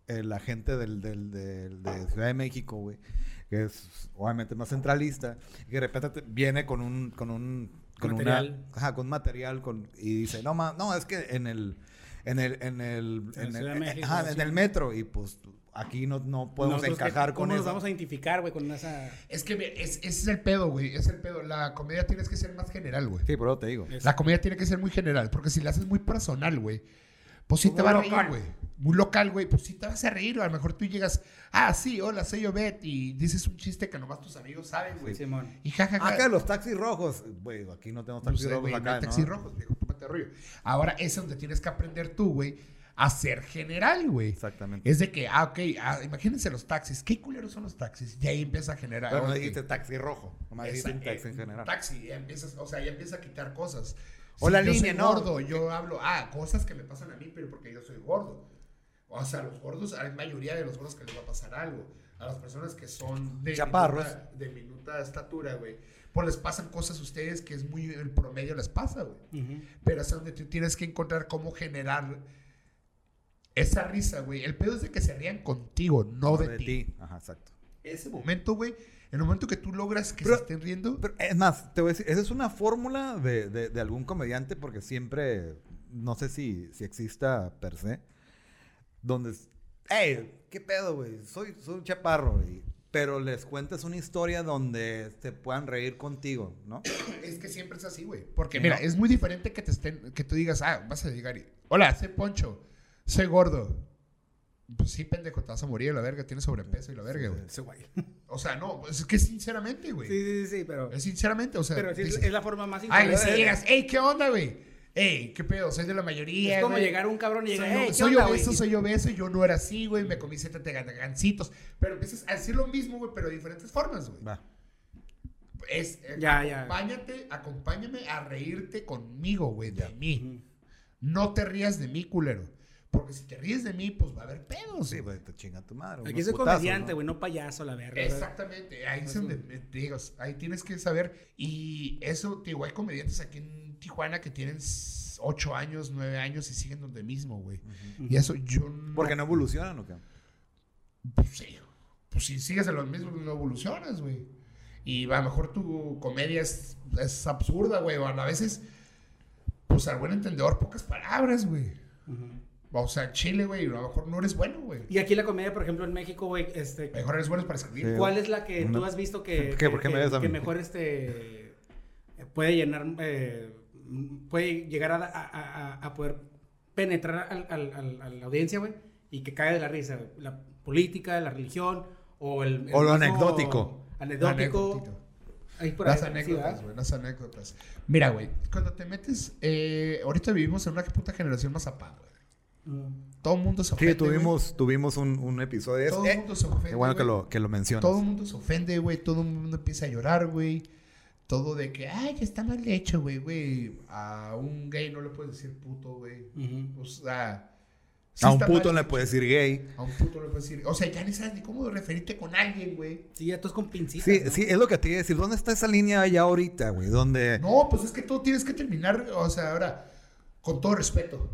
eh, la gente del, del- del- de Ciudad de México, güey, que es obviamente más centralista, y de repente te- viene con un... Con un con Material. Una, ajá, con material con, y dice, no, ma, no, es que en el... En el, en el, En el, México, ajá, en el metro, y pues aquí no, no podemos Nosotros, encajar ¿qué- con ¿Cómo eso. nos vamos a identificar, güey, con esa... Es que es- ese es el pedo, güey. Es el pedo. La comedia tienes que ser más general, güey. Sí, por eso te digo. Es- La comedia tiene que ser muy general, porque si la haces muy personal, güey, pues sí Muy te va a local. reír, güey. Muy local, güey, pues sí te vas a reír. A lo mejor tú llegas, ah, sí, hola, soy Obed, y dices un chiste que nomás tus amigos saben, güey. Simón. Y jajaja. Acá los taxis rojos, güey, aquí no tenemos No taxis sé, rojos no acá, ¿no? taxis rojos, mete rollo. Ahora, ese es donde tienes que aprender tú, güey, a ser general, güey. Exactamente. Es de que, ah, ok, ah, imagínense los taxis. ¿Qué culeros son los taxis? Y ahí empieza a generar. Pero no ok. dijiste taxi rojo, nomás dijiste un taxi en eh, general. Taxi, ya empiezas, o sea, ya empieza a quitar cosas. O la yo línea, soy ¿no? gordo, yo hablo, ah, cosas que me pasan a mí, pero porque yo soy gordo. O sea, los gordos, hay mayoría de los gordos que les va a pasar algo. A las personas que son de, Chaparros. minuta, de minuta estatura, güey. Pues les pasan cosas a ustedes que es muy, el promedio les pasa, güey. Ujú. Pero es donde tú tienes que encontrar cómo generar esa risa, güey. El pedo es de que se rían contigo, no, No, de, ti. Ajá, exacto. Ese momento, güey, en el momento que tú logras que Pero- se estén riendo, Pero es más, te voy a decir, esa es una fórmula de, de- de algún comediante porque siempre, no sé si, si exista per se, donde, es, hey, ¿qué pedo, güey? Soy, soy un chaparro, y- pero les cuentas una historia donde se puedan reír contigo, ¿no? [coughs] Es que siempre es así, güey. Porque mira, ¿no? es muy diferente que te estén, que tú digas, ah, vas a llegar y, hola, soy Poncho, soy gordo. Pues sí, pendejo, te vas a morir la verga, tienes sobrepeso y la verga, güey. Ese güey. O sea, no, pues es que sinceramente, güey. Sí, sí, sí, pero... Es sinceramente, o sea, Pero sí, es, dices, es la forma más ay, si llegas, hey, ¿qué onda, güey? Hey, ¿qué pedo? Soy de la mayoría. Es como güey. llegar un cabrón y Soy, llegar, "Ey, ¿qué soy onda, obeso, güey?" soy obeso, y yo no era así, güey. Me comí siete gancitos. Pero empiezas a decir lo mismo, güey, pero de diferentes formas, güey. Va. Es, eh, Ya, ya. acompáñate, acompáñame a reírte conmigo, güey, de Ya. mí. No te rías de mí, culero. Porque si te ríes de mí, pues va a haber pedos. Sí, güey. te chinga tu madre. Aquí soy comediante, güey, no payaso, la verga. Exactamente, ahí es Eso. donde eh, digo, ahí tienes que saber. Y eso, te digo, hay comediantes aquí en Tijuana que tienen 8 años, 9 años y siguen donde mismo, güey. Y eso yo no. Porque no evolucionan, ¿o qué? Pues sí. Pues si sigues en lo mismo, no evolucionas, güey. Y a lo mejor tu comedia es, es absurda, güey. O a veces, pues al buen entendedor, pocas palabras, güey. O sea, en Chile, güey, a lo mejor no eres bueno, güey. Y aquí la comedia, por ejemplo, en México, güey, este... Mejor eres bueno para escribir. Sí. ¿Cuál es la que Una- tú has visto que, [laughs] ¿Qué? que- ¿Por qué me que- ves a que mí? mejor este puede llenar, eh, puede llegar a, a- a- a poder penetrar al- al- al- a la audiencia, güey, y que caiga de la risa? La política, la religión o el... el O lo mismo anecdótico. Anecdótico. Ahí por las ahí, anécdotas, güey, las anécdotas. Mira, güey, cuando te metes, eh, ahorita vivimos en una puta generación más güey. Todo el mundo se ofende. Sí, tuvimos, tuvimos un, un episodio de Todo el mundo se ofende. Qué bueno que lo, que lo mencionas. Todo el mundo se ofende, güey. Todo el mundo empieza a llorar, güey. Todo de que, ay, que está mal hecho, güey, güey. A un gay no le puedes decir puto, güey. O sea. sí A un puto mal le puedes decir gay. A un puto le puedes decir. O sea, ya ni sabes ni cómo referirte con alguien, güey. Sí, ya todos con pincitas. Sí, ¿no? sí, es lo que te iba a decir. ¿Dónde está esa línea allá ahorita, güey? Donde... No, pues es que tú tienes que terminar, o sea, ahora, con todo respeto.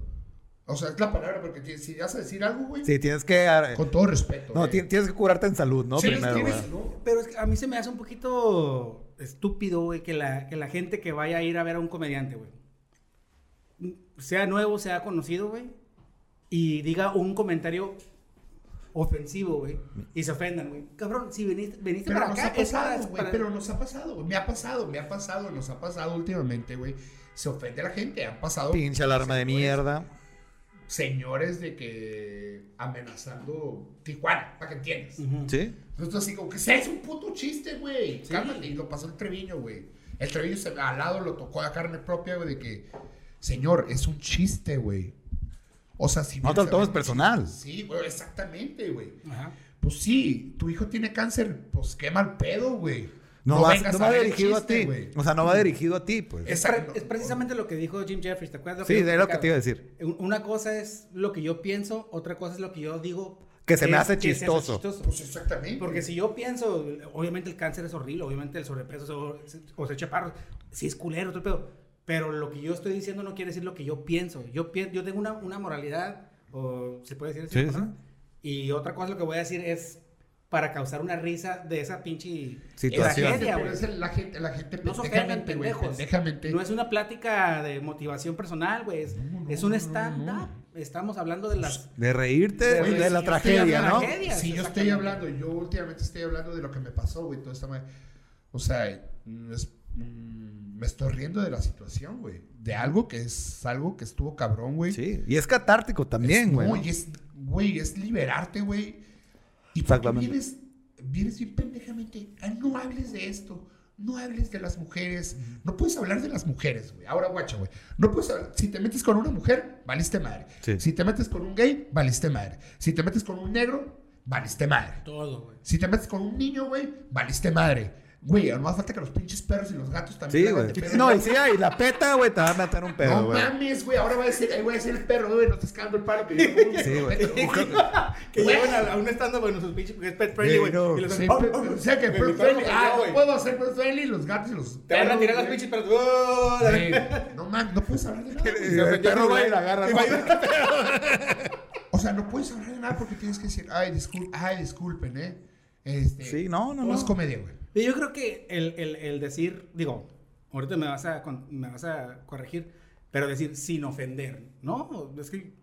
O sea, es la palabra, porque si vas a decir algo, güey, Sí, tienes que... eh, con todo respeto. No, güey. ti- tienes que curarte en salud, ¿no? Sí, Primero, tienes- no, Pero es que a mí se me hace un poquito estúpido, güey, que la, que la gente que vaya a ir a ver a un comediante, güey, sea nuevo, sea conocido, güey, y diga un comentario ofensivo, güey, y se ofendan, güey. Cabrón, si veniste, veniste Pero para nos acá, ha pasado, es güey. para- Pero nos ha pasado, güey. Me ha pasado, me ha pasado, nos ha pasado últimamente, güey. Se ofende a la gente. Han pasado. Pinche alarma de señores- mierda. Señores de que amenazando Tijuana, para que entiendas. ¿Sí? Entonces, así como que es un puto chiste, güey. Sí. Cálmate. Y lo pasó el Treviño, güey. El Treviño se- al lado lo tocó a carne propia, güey, de que, señor, es un chiste, güey. O sea, si No te lo tomes personal. Sí, güey, exactamente, güey. Ajá. Pues sí, tu hijo tiene cáncer, pues qué mal pedo, güey. No, no a va dirigido chiste, a ti. güey. O sea, no va dirigido a ti, pues. Es, es precisamente lo que dijo Jim Jeffries, ¿te acuerdas? Sí, yo de lo que te iba a decir. Un- Una cosa es lo que yo pienso, otra cosa es lo que yo digo. Que se me es- hace que se hace chistoso. Pues exactamente. Porque si yo pienso, obviamente el cáncer es horrible, obviamente el sobrepeso o, o ser chaparro, sí es culero, todo el pedo. Pero lo que yo estoy diciendo no quiere decir lo que yo pienso. Yo, yo tengo una, una moralidad, o se puede decir así, Sí, ¿no? Y otra cosa lo que voy a decir es para causar una risa de esa pinche Situación. tragedia, Pero güey. es el- la gente, la gente No pendejamente, güey, pendejos. pendejamente. No es una plática de motivación personal, güey. Es, No, no, es un no, stand-up. no. Estamos hablando de las... De reírte De- de, de- la si tragedia, ¿no? tragedias, Si yo estoy hablando, yo últimamente estoy hablando de lo que me pasó, güey, toda esta madre. O sea, mm, es- mm, me estoy riendo de la situación, güey. De algo que es algo que estuvo cabrón, güey. Sí, y es catártico también, güey. Es, güey, es liberarte, güey. Y porque Exactamente. vienes, vienes bien pendejamente. "Ay, no hables de esto. No hables de las mujeres. No puedes hablar de las mujeres, güey. Ahora, guacha, güey. No puedes hablar. Si te metes con una mujer, valiste madre. Sí. Si te metes con un gay, valiste madre. Si te metes con un negro, valiste madre. Todo, güey. Si te metes con un niño, güey, valiste madre. Güey, no más falta que los pinches perros y los gatos también. Sí, güey. No, y si hay la peta, güey, te va a meter un pedo, No güey. mames, güey. Ahora va a decir, ahí voy a decir el perro, güey. No estás cagando el paro que yo Sí, güey. Que llevan a, a un stand bueno, sus pinches, porque es pet friendly, Güey, güey. no. y los Sí, ¡Oh, pe- oh, o sea que mi pet friendly. Ah, no güey. puedo hacer pet friendly. Los gatos y los Te van a tirar las pinches. ¡Oh! Sí. No mames, no puedes hablar de nada. el perro va y la agarra, ¿no? O sea, no puedes hablar de nada porque tienes que decir, ay, disculpen, ay, disculpen, ¿eh? Este, Sí, no, no, todo es no. comedia, güey. Yo creo que el, el, el decir, digo, ahorita me vas, a, me vas a corregir, pero decir sin ofender, ¿no? Es que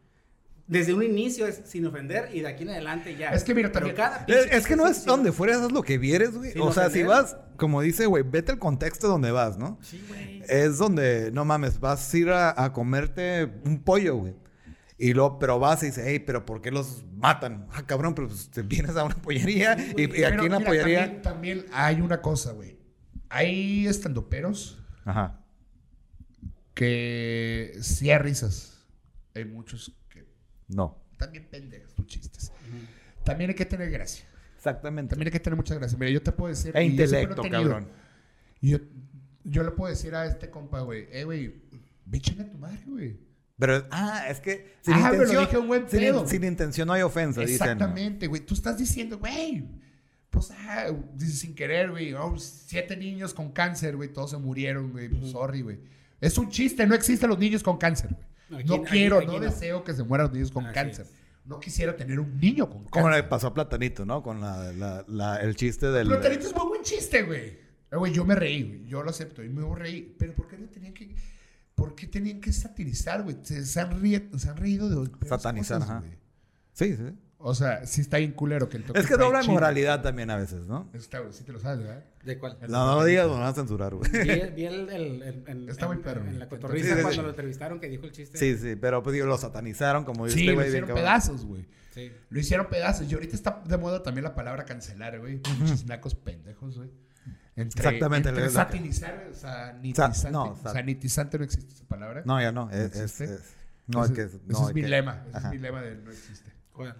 desde un inicio es sin ofender y de aquí en adelante ya. Es que mira, Pero también- cada Es, es que no es donde fueras haz lo que vieres, güey. O sea, si vas, como dice, güey, vete al contexto donde vas, ¿no? Sí, güey. Es donde, no mames, vas a ir a, a comerte un pollo, güey. Y luego, pero vas y dices, hey, pero ¿por qué los matan? Ah, cabrón, pero pues, te vienes a una pollería y, y aquí en la mira, pollería... También, también hay una cosa, güey. Hay estandoperos Ajá. que sí hay risas. Hay muchos No. también pendejos tus chistes. También hay que tener gracia. Exactamente. También hay que tener mucha gracia. Mira, yo te puedo decir. E yo intelecto, tenido. cabrón. Yo, yo le puedo decir a este compa, güey, eh, güey, ve chinga tu madre, güey. Pero, ah, es que Ah, me lo dije un buen sin, pedo. sin intención no hay ofensa, dicen. Exactamente, güey. Tú estás diciendo, güey. Pues, ah, dices sin querer, güey. oh, siete niños con cáncer, güey. Todos se murieron, güey. Pues, sorry, güey. Es un chiste, no existen los niños con cáncer, güey. Aquí- No quiero, aquí no, no. deseo que se mueran los niños con Así cáncer. es. No quisiera tener un niño con Como le cáncer. pasó a Platanito, ¿no? Con la, la- la- el chiste del... Platanito es muy buen chiste, güey. Eh, Güey, yo me reí, güey. Yo lo acepto. Y me reí. Pero ¿por qué le tenían que... ¿Por qué tenían que satirizar, güey? Se, se han, se han reído de Satanizar, cosas, ajá. güey. Sí, sí. O sea, sí está bien culero que el toque Es que dobla moralidad también a veces, ¿no? Está, güey, sí te lo sabes, ¿verdad? ¿De cuál? No, no lo digas, nos van a censurar, güey. Vi, vi el, el, el- en, [laughs] Está muy perro, en la Sí, cotorriza sí, cuando sí. lo entrevistaron que dijo el chiste. Sí, sí, pero pues digo, lo satanizaron, como dice Sí, este lo bien hicieron pedazos, güey. Sí. Lo hicieron pedazos. Y ahorita está de moda también la palabra cancelar, güey. Muchos nacos pendejos, güey. Entre, Exactamente, Entre que- satinizar, sanitizante. no, sa- sanitizante no existe esa palabra. No, ya no. ¿No Es, es- existe? es- no, es ese, que. ese no, es mi lema. Ese es mi lema de no existe.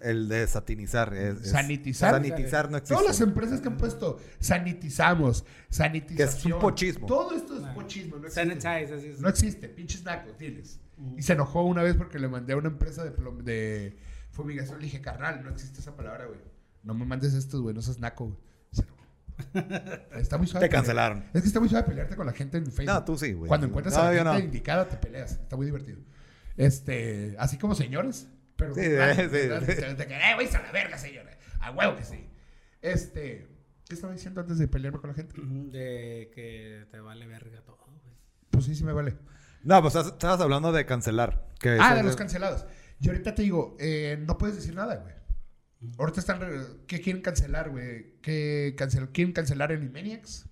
El de satinizar. Es, es- Sanitizar. Sanitizar no existe. Todas las empresas que han puesto sanitizamos, sanitización. Que es un pochismo. Todo esto es pochismo. No existe. Sanitize, así es. No existe, pinches nacos, diles. Y se enojó una vez porque le mandé a una empresa de, plom- de fumigación. Le dije, carnal, no existe esa palabra, güey. No me mandes estos, güey, no seas naco, güey. Se enojó. [laughs] Está muy suave. Te cancelaron. Es que está muy suave pelearte con la gente en Facebook. No, tú sí, güey. Cuando encuentras No, a la gente no. indicada, te peleas. Está muy divertido. Este, así como señores. Pero Sí, ah, sí, ¿verdad? sí. Eh, güey, a la verga, señora. A huevo que sí. Este, ¿qué estaba diciendo antes de pelearme con la gente? De que te vale verga todo, güey. Pues sí, sí me vale. No, pues estabas hablando de cancelar. Que Ah, de los cancelados. Y ahorita te digo, eh, no puedes decir nada, güey. Ahorita están. ¿Qué quieren cancelar, güey? ¿Qué cancel ¿Quieren cancelar en Maniacs?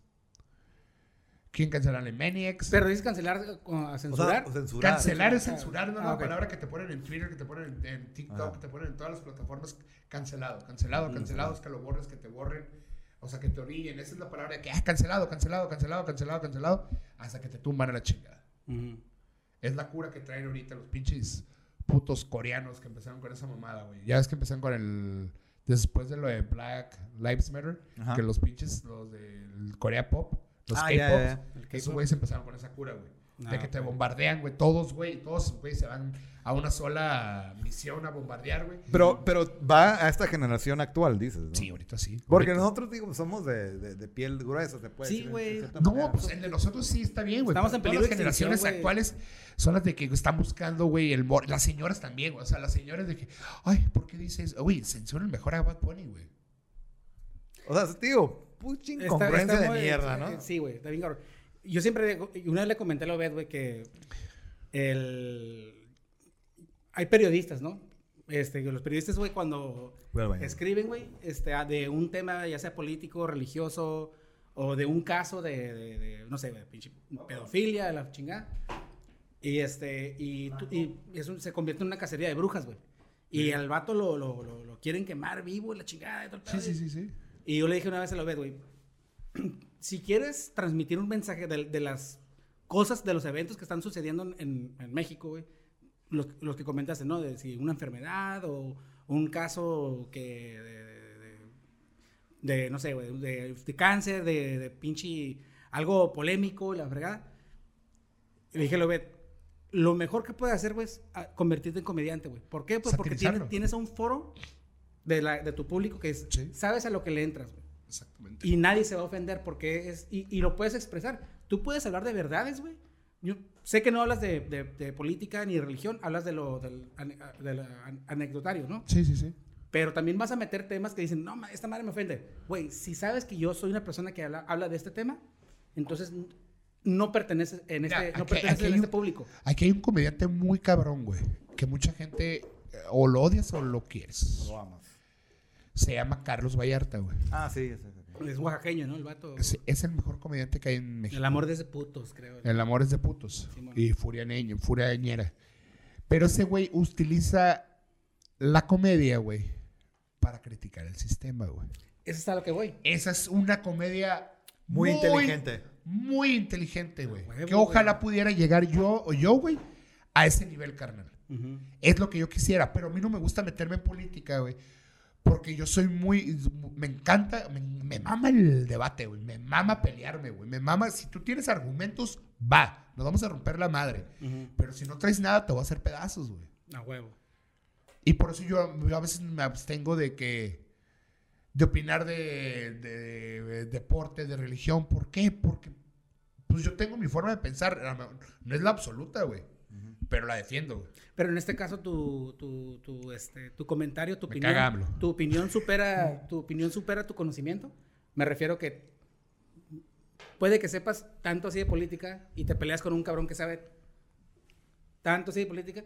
¿Quieren cancelar en Maniacs? Pero dices cancelar eh, con- a O sea, censurar. o censurar. Cancelar es censurar, no es Ah, una palabra que te ponen en Twitter, que te ponen en, en TikTok, Ajá. que te ponen en todas las plataformas. Cancelado, cancelado, cancelado, es que lo borres, que te borren. O sea, que te orillen. Esa es la palabra de que, ah, cancelado, cancelado, cancelado, cancelado, cancelado. Hasta que te tumban a la chingada. Es la cura que traen ahorita los pinches putos coreanos que empezaron con esa mamada, güey. Ya ves que empezaron con el. Después de lo de Black Lives Matter, Ajá. que los pinches, los del Corea Pop, los Ah, K-Pops, ya. El esos güeyes empezaron con esa cura, güey. de Ah, que te bombardean, güey. Todos, güey, todos, güey, se van a una sola misión a bombardear, güey. Pero, pero va a esta generación actual, dices. ¿no? Sí, ahorita sí. Porque Ahorita- nosotros, digo, somos de, de, de piel gruesa, se puede Sí, güey. No, manera. pues el de nosotros sí está bien, güey. Estamos en todas peligro las de generaciones güey. actuales son las de que están buscando, güey, el mor- Las señoras también, güey. O sea, las señoras de que, ay, ¿por qué dices? Uy, censuran mejor a Bad Bunny, güey. O sea, tío, Está- incongruencia está de muy- mierda, eh, ¿no? Sí, güey, está bien cabrón. Yo siempre, una vez le comenté a la Obed, güey, que el... hay periodistas, ¿no? Este, los periodistas, güey, cuando Bueno, bueno. escriben, güey, este, ah, de un tema, ya sea político, religioso, o de un caso de, de- de, no sé, de pinche pedofilia, de la chingada. Y este, y, y eso se convierte en una cacería de brujas, güey. Y al vato lo, lo, lo, lo quieren quemar vivo, y la chingada. y todo el Sí, pedo, sí, y- sí, sí. Y yo le dije una vez a la vez, güey, [clears throat] si quieres transmitir un mensaje de, de las cosas, de los eventos que están sucediendo en, en- México, güey, los, los que comentaste, ¿no? De si una enfermedad o un caso que de, de- de, no sé, güey, de, de cáncer, de, de pinche algo polémico, la fregada. Le dije a Lobet, lo mejor que puedes hacer, güey, es ah, convertirte en comediante, güey. ¿Por qué? Pues porque tienes, tienes un foro de, la, de tu público que es, Sí. sabes a lo que le entras, güey. Exactamente. Y nadie se va a ofender porque es. Y, y lo puedes expresar. Tú puedes hablar de verdades, güey. Yo sé que no hablas de, de- de política ni religión, hablas de lo del, ane- del an- anecdotario, ¿no? Sí, sí, sí. Pero también vas a meter temas que dicen, no, esta madre me ofende. Güey, si sabes que yo soy una persona que habla, habla de este tema, entonces no perteneces en este, no aquí- perteneces aquí en este un- público. Aquí hay un comediante muy cabrón, güey. Que mucha gente eh, o lo odias o lo quieres. Lo amas. Se llama Carlos Vallarta, güey. Ah, sí, sí, sí. Es oaxaqueño, ¿no? El vato. Es, es el mejor comediante que hay en México. El amor desde putos, creo. El amor es de putos. Simón. y furia neña, furia ñera. Pero ese güey utiliza la comedia, güey, para criticar el sistema, güey. Eso es a lo que voy. Esa es una comedia Muy inteligente. Muy inteligente, güey. Que ojalá pudiera llegar yo o yo, güey, a ese nivel, carnal. Es lo que yo quisiera, pero a mí no me gusta meterme en política, güey. Porque yo soy muy. Me encanta, me, me mama el debate, güey. Me mama pelearme, güey. Me mama. Si tú tienes argumentos, va. Nos vamos a romper la madre. Pero si no traes nada, te voy a hacer pedazos, güey. A huevo. Y por eso yo, yo a veces me abstengo de que. de opinar de, de- de deporte, de religión. ¿Por qué? Porque. Pues yo tengo mi forma de pensar. No es la absoluta, güey. Pero la defiendo, güey. Pero en este caso tu, tu, tu, este, tu comentario, tu Me opinión, caga tu opinión supera, tu opinión supera tu conocimiento. Me refiero que puede que sepas tanto así de política y te peleas con un cabrón que sabe tanto así de política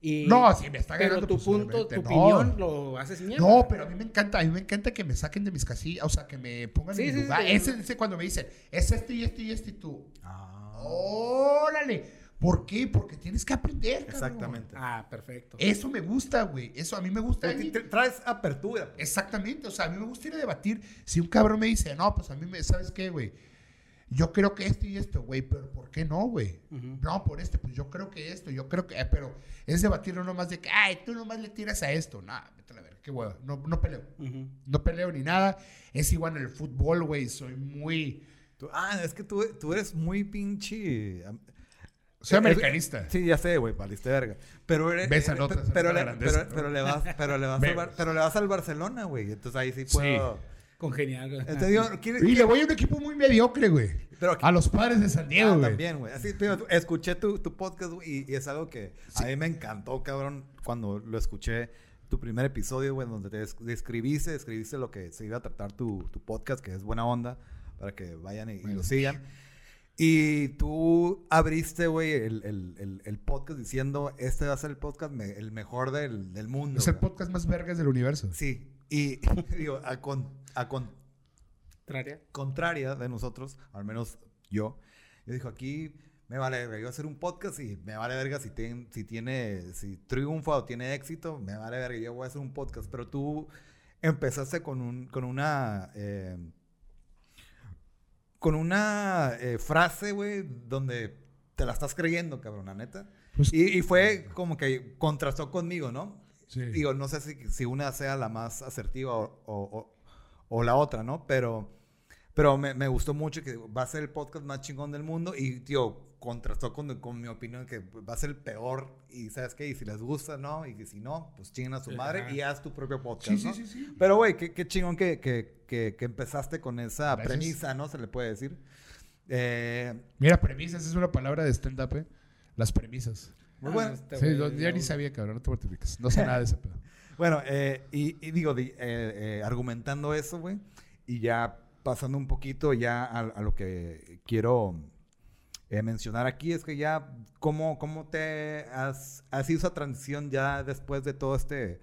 y No, si me está pero ganando, tu pues, punto, tu no. opinión lo haces mierda. No, pero a mí me encanta, a mí me encanta que me saquen de mis casillas, o sea, que me pongan Sí, en mi sí, lugar. sí. ese, ese cuando me dicen, es este y este y este y tú. Ah, ¡Órale! ¿Por qué? Porque tienes que aprender, cabrón. exactamente. Ah, perfecto. Eso me gusta, güey. Eso a mí me gusta. Tra- tra- Traes apertura. Exactamente, o sea, a mí me gusta ir a debatir. Si un cabrón me dice, no, pues a mí me, ¿sabes qué, güey? yo creo que esto y esto, güey, pero ¿por qué no, güey? No, por este, pues yo creo que esto, yo creo que, eh, pero es debatirlo nomás de que, ay, tú nomás le tiras a esto. Nah, vete a la verga, qué hueva, no, no peleo. No peleo ni nada. Es igual en el fútbol, güey, soy muy... Tú- ah, es que tú, tú eres muy pinche... Soy Eh, americanista. Sí, ya sé, güey, valiste verga. Pero eres. Besan eh, otras, pe- pero, le, pero, pero le vas, pero le vas, al, Bar- [laughs] pero le vas al Barcelona, güey. Entonces ahí sí puedo. Congenial. güey. Entonces digo, ¿quieres- Y le voy a un equipo muy mediocre, güey. Pero A los padres de San Diego, Ah, güey. también, güey. Así, pero escuché tu, tu podcast, güey, y, y es algo que a mí me encantó, cabrón, cuando lo escuché. Tu primer episodio, güey, donde te des- describiste, describiste lo que se iba a tratar tu, tu podcast, que es buena onda, para que vayan y, y lo sigan. Y tú abriste, güey, el, el- el- el podcast diciendo, este va a ser el podcast me- el mejor del, del mundo. Es el güey". podcast más vergas del universo. Sí, y [laughs] digo, a, con, a con- Traria. contraria de nosotros, al menos yo, yo dijo, aquí me vale verga, yo voy a hacer un podcast y me vale verga si, tiene, si tiene, si triunfa o tiene éxito, me vale verga, yo voy a hacer un podcast, pero tú empezaste con, un, con una... eh, con una eh, frase, güey, donde te la estás creyendo, cabrón, la neta. Pues- y, y fue como que contrastó conmigo, ¿no? Sí. Digo, no sé si, si una sea la más asertiva o, o- o- o la otra, ¿no? Pero, pero me, me gustó mucho que va a ser el podcast más chingón del mundo y, tío, contrastó con, con mi opinión que va a ser el peor y, ¿sabes qué? Y si les gusta, ¿no? Y que si no, pues chingan a su madre Ajá. y haz tu propio podcast, Sí, sí, ¿no? sí, sí. Pero, güey, qué, qué chingón que, que, que, que empezaste con esa Gracias. premisa, ¿no? Se le puede decir. Eh, Mira, premisas es una palabra de stand-up, ¿eh? Las premisas. muy Ah, bueno. este Sí, yo, yo ni sabía, cabrón, no te mortifiques. No sé nada de ese pedo. [laughs] Bueno, eh, y, y digo, di- eh, eh, argumentando eso, güey, y ya pasando un poquito ya a, a lo que quiero eh, mencionar aquí, es que ya, ¿cómo, cómo te has, has esa transición ya después de todo este,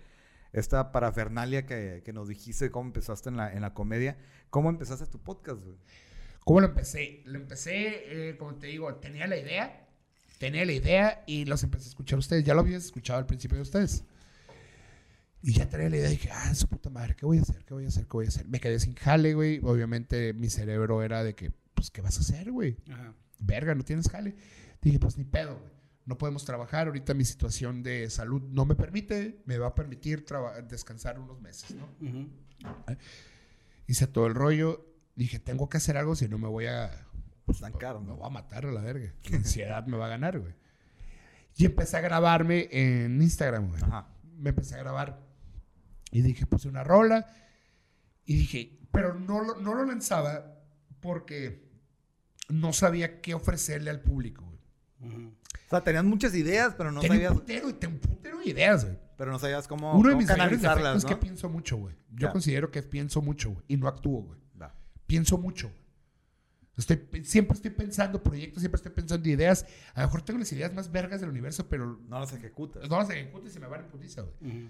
esta parafernalia que, que nos dijiste, cómo empezaste en la, en la comedia? ¿Cómo empezaste tu podcast, güey? ¿Cómo lo empecé? Lo empecé, eh, como te digo, tenía la idea, tenía la idea y los empecé a escuchar a ustedes. Ya lo habías escuchado al principio de ustedes. Y ya tenía la idea y dije, ah, su puta madre, ¿qué voy a hacer? ¿Qué voy a hacer? ¿Qué voy a hacer? Me quedé sin jale, güey. Obviamente mi cerebro era de que, pues, ¿qué vas a hacer, güey? Ajá. Verga, no tienes jale. Dije, pues ni pedo, güey. No podemos trabajar. Ahorita mi situación de salud no me permite. Me va a permitir descansar unos meses, ¿no? Ujú. Hice todo el rollo. Dije, tengo que hacer algo si no me voy a... Estancar, Me ¿no? voy a matar a la verga. La ansiedad me va a ganar, güey. Y empecé a grabarme en Instagram, güey. Ajá. Me empecé a grabar. Y dije, puse una rola. Y dije, pero no, lo- no lo lanzaba porque no sabía qué ofrecerle al público, güey. O sea, tenías muchas ideas, pero no tenía sabías, un putero, un putero de ideas, güey. pero no sabías cómo, Uno de mis mayores defectos es ¿no? que pienso mucho, güey. Yo Ya. considero que pienso mucho, güey. Y no actúo, güey. Pienso mucho. Estoy, siempre estoy pensando proyectos, siempre estoy pensando ideas. A lo mejor tengo las ideas más vergas del universo, pero No las ejecutas. no las ejecuto y se me van en putiza, güey.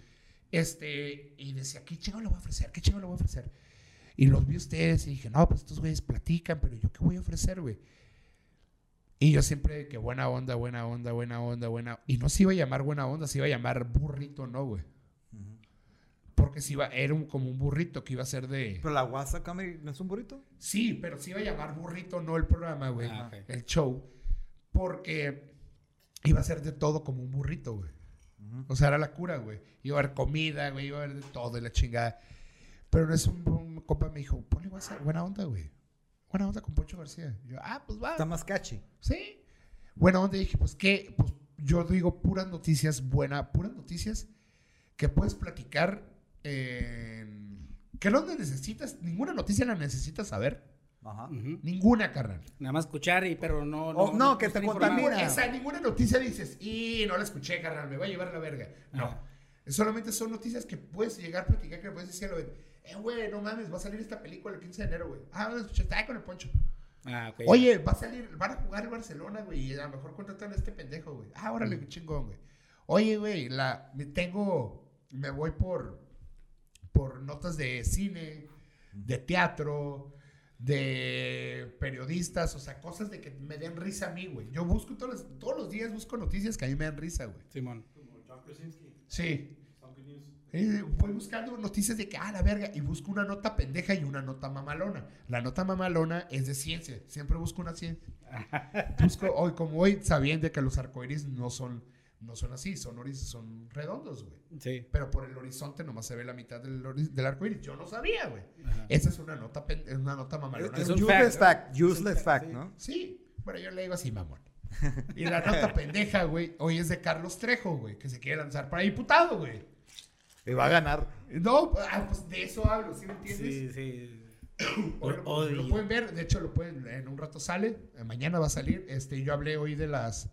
Este, y decía, ¿qué chingo le voy a ofrecer? ¿Qué chingo le voy a ofrecer? Y los vi ustedes y dije, no, pues estos güeyes platican, pero ¿yo qué voy a ofrecer, güey? Y yo siempre, que buena onda, buena onda, buena onda, buena Y no se iba a llamar buena onda, se iba a llamar burrito, ¿no, güey? Porque si iba, era un- como un burrito que iba a ser de... Pero la WhatsApp no es un burrito. Sí, pero se iba a llamar burrito, no el programa, güey. Ah. El show. Porque iba a ser de todo como un burrito, güey. O sea, era la cura, güey. Iba a haber comida, güey. Iba a haber de todo y la chingada. Pero no es un, un compa me dijo, ponle WhatsApp. Buena onda, güey. Buena onda con Poncho García. Y yo, ah, pues va. Está más catchy. Sí. Buena onda. Y dije, pues qué. Pues yo digo puras noticias buenas, puras noticias que puedes platicar. en- que no necesitas, ninguna noticia la necesitas saber. Ajá. Ujú. Ninguna, carnal. Nada más escuchar y pero no Oh, no, que te contamina. Ninguna, esa, ninguna noticia dices, y no la escuché, carnal, me va a llevar a la verga. No. Ajá. Solamente son noticias que puedes llegar a platicar, que le puedes decir a lo eh, güey, no mames, va a salir esta película el 15 de enero, güey. Ah, no escuché, está con el poncho. Ah, ok. Oye, va a salir, van a jugar el Barcelona, güey, y a lo mejor contratan a este pendejo, güey. Ah, órale, qué chingón, güey. Oye, güey, la, me tengo, me voy por, por notas de cine, de teatro, de periodistas, o sea, cosas de que me den risa a mí, güey. Yo busco todos los, todos los días, busco noticias que a mí me dan risa, güey. Simón. Como John Krasinski, Sí. Eh, voy buscando noticias de que, ah, la verga, y busco una nota pendeja y una nota mamalona. La nota mamalona es de ciencia, siempre busco una ciencia. [laughs] busco, hoy como hoy, sabiendo que los arcoíris no son, no son así, son, oris- son redondos, güey. Sí. Pero por el horizonte nomás se ve la mitad del, del arcoíris. Yo no sabía, güey. Esa es una nota, una nota mamalona. Es un useless fact, fact, useless Sí. fact, ¿no? Sí, pero yo le digo así, mamón. Y la nota pendeja, güey, hoy es de Carlos Trejo, güey, que se quiere lanzar para diputado, güey. Y va a ganar. No, ah, pues de eso hablo, ¿sí me entiendes? Sí, sí. [coughs] Hoy lo, Odio. lo pueden ver, de hecho lo pueden, en un rato sale, eh, mañana va a salir. Este, yo hablé hoy de las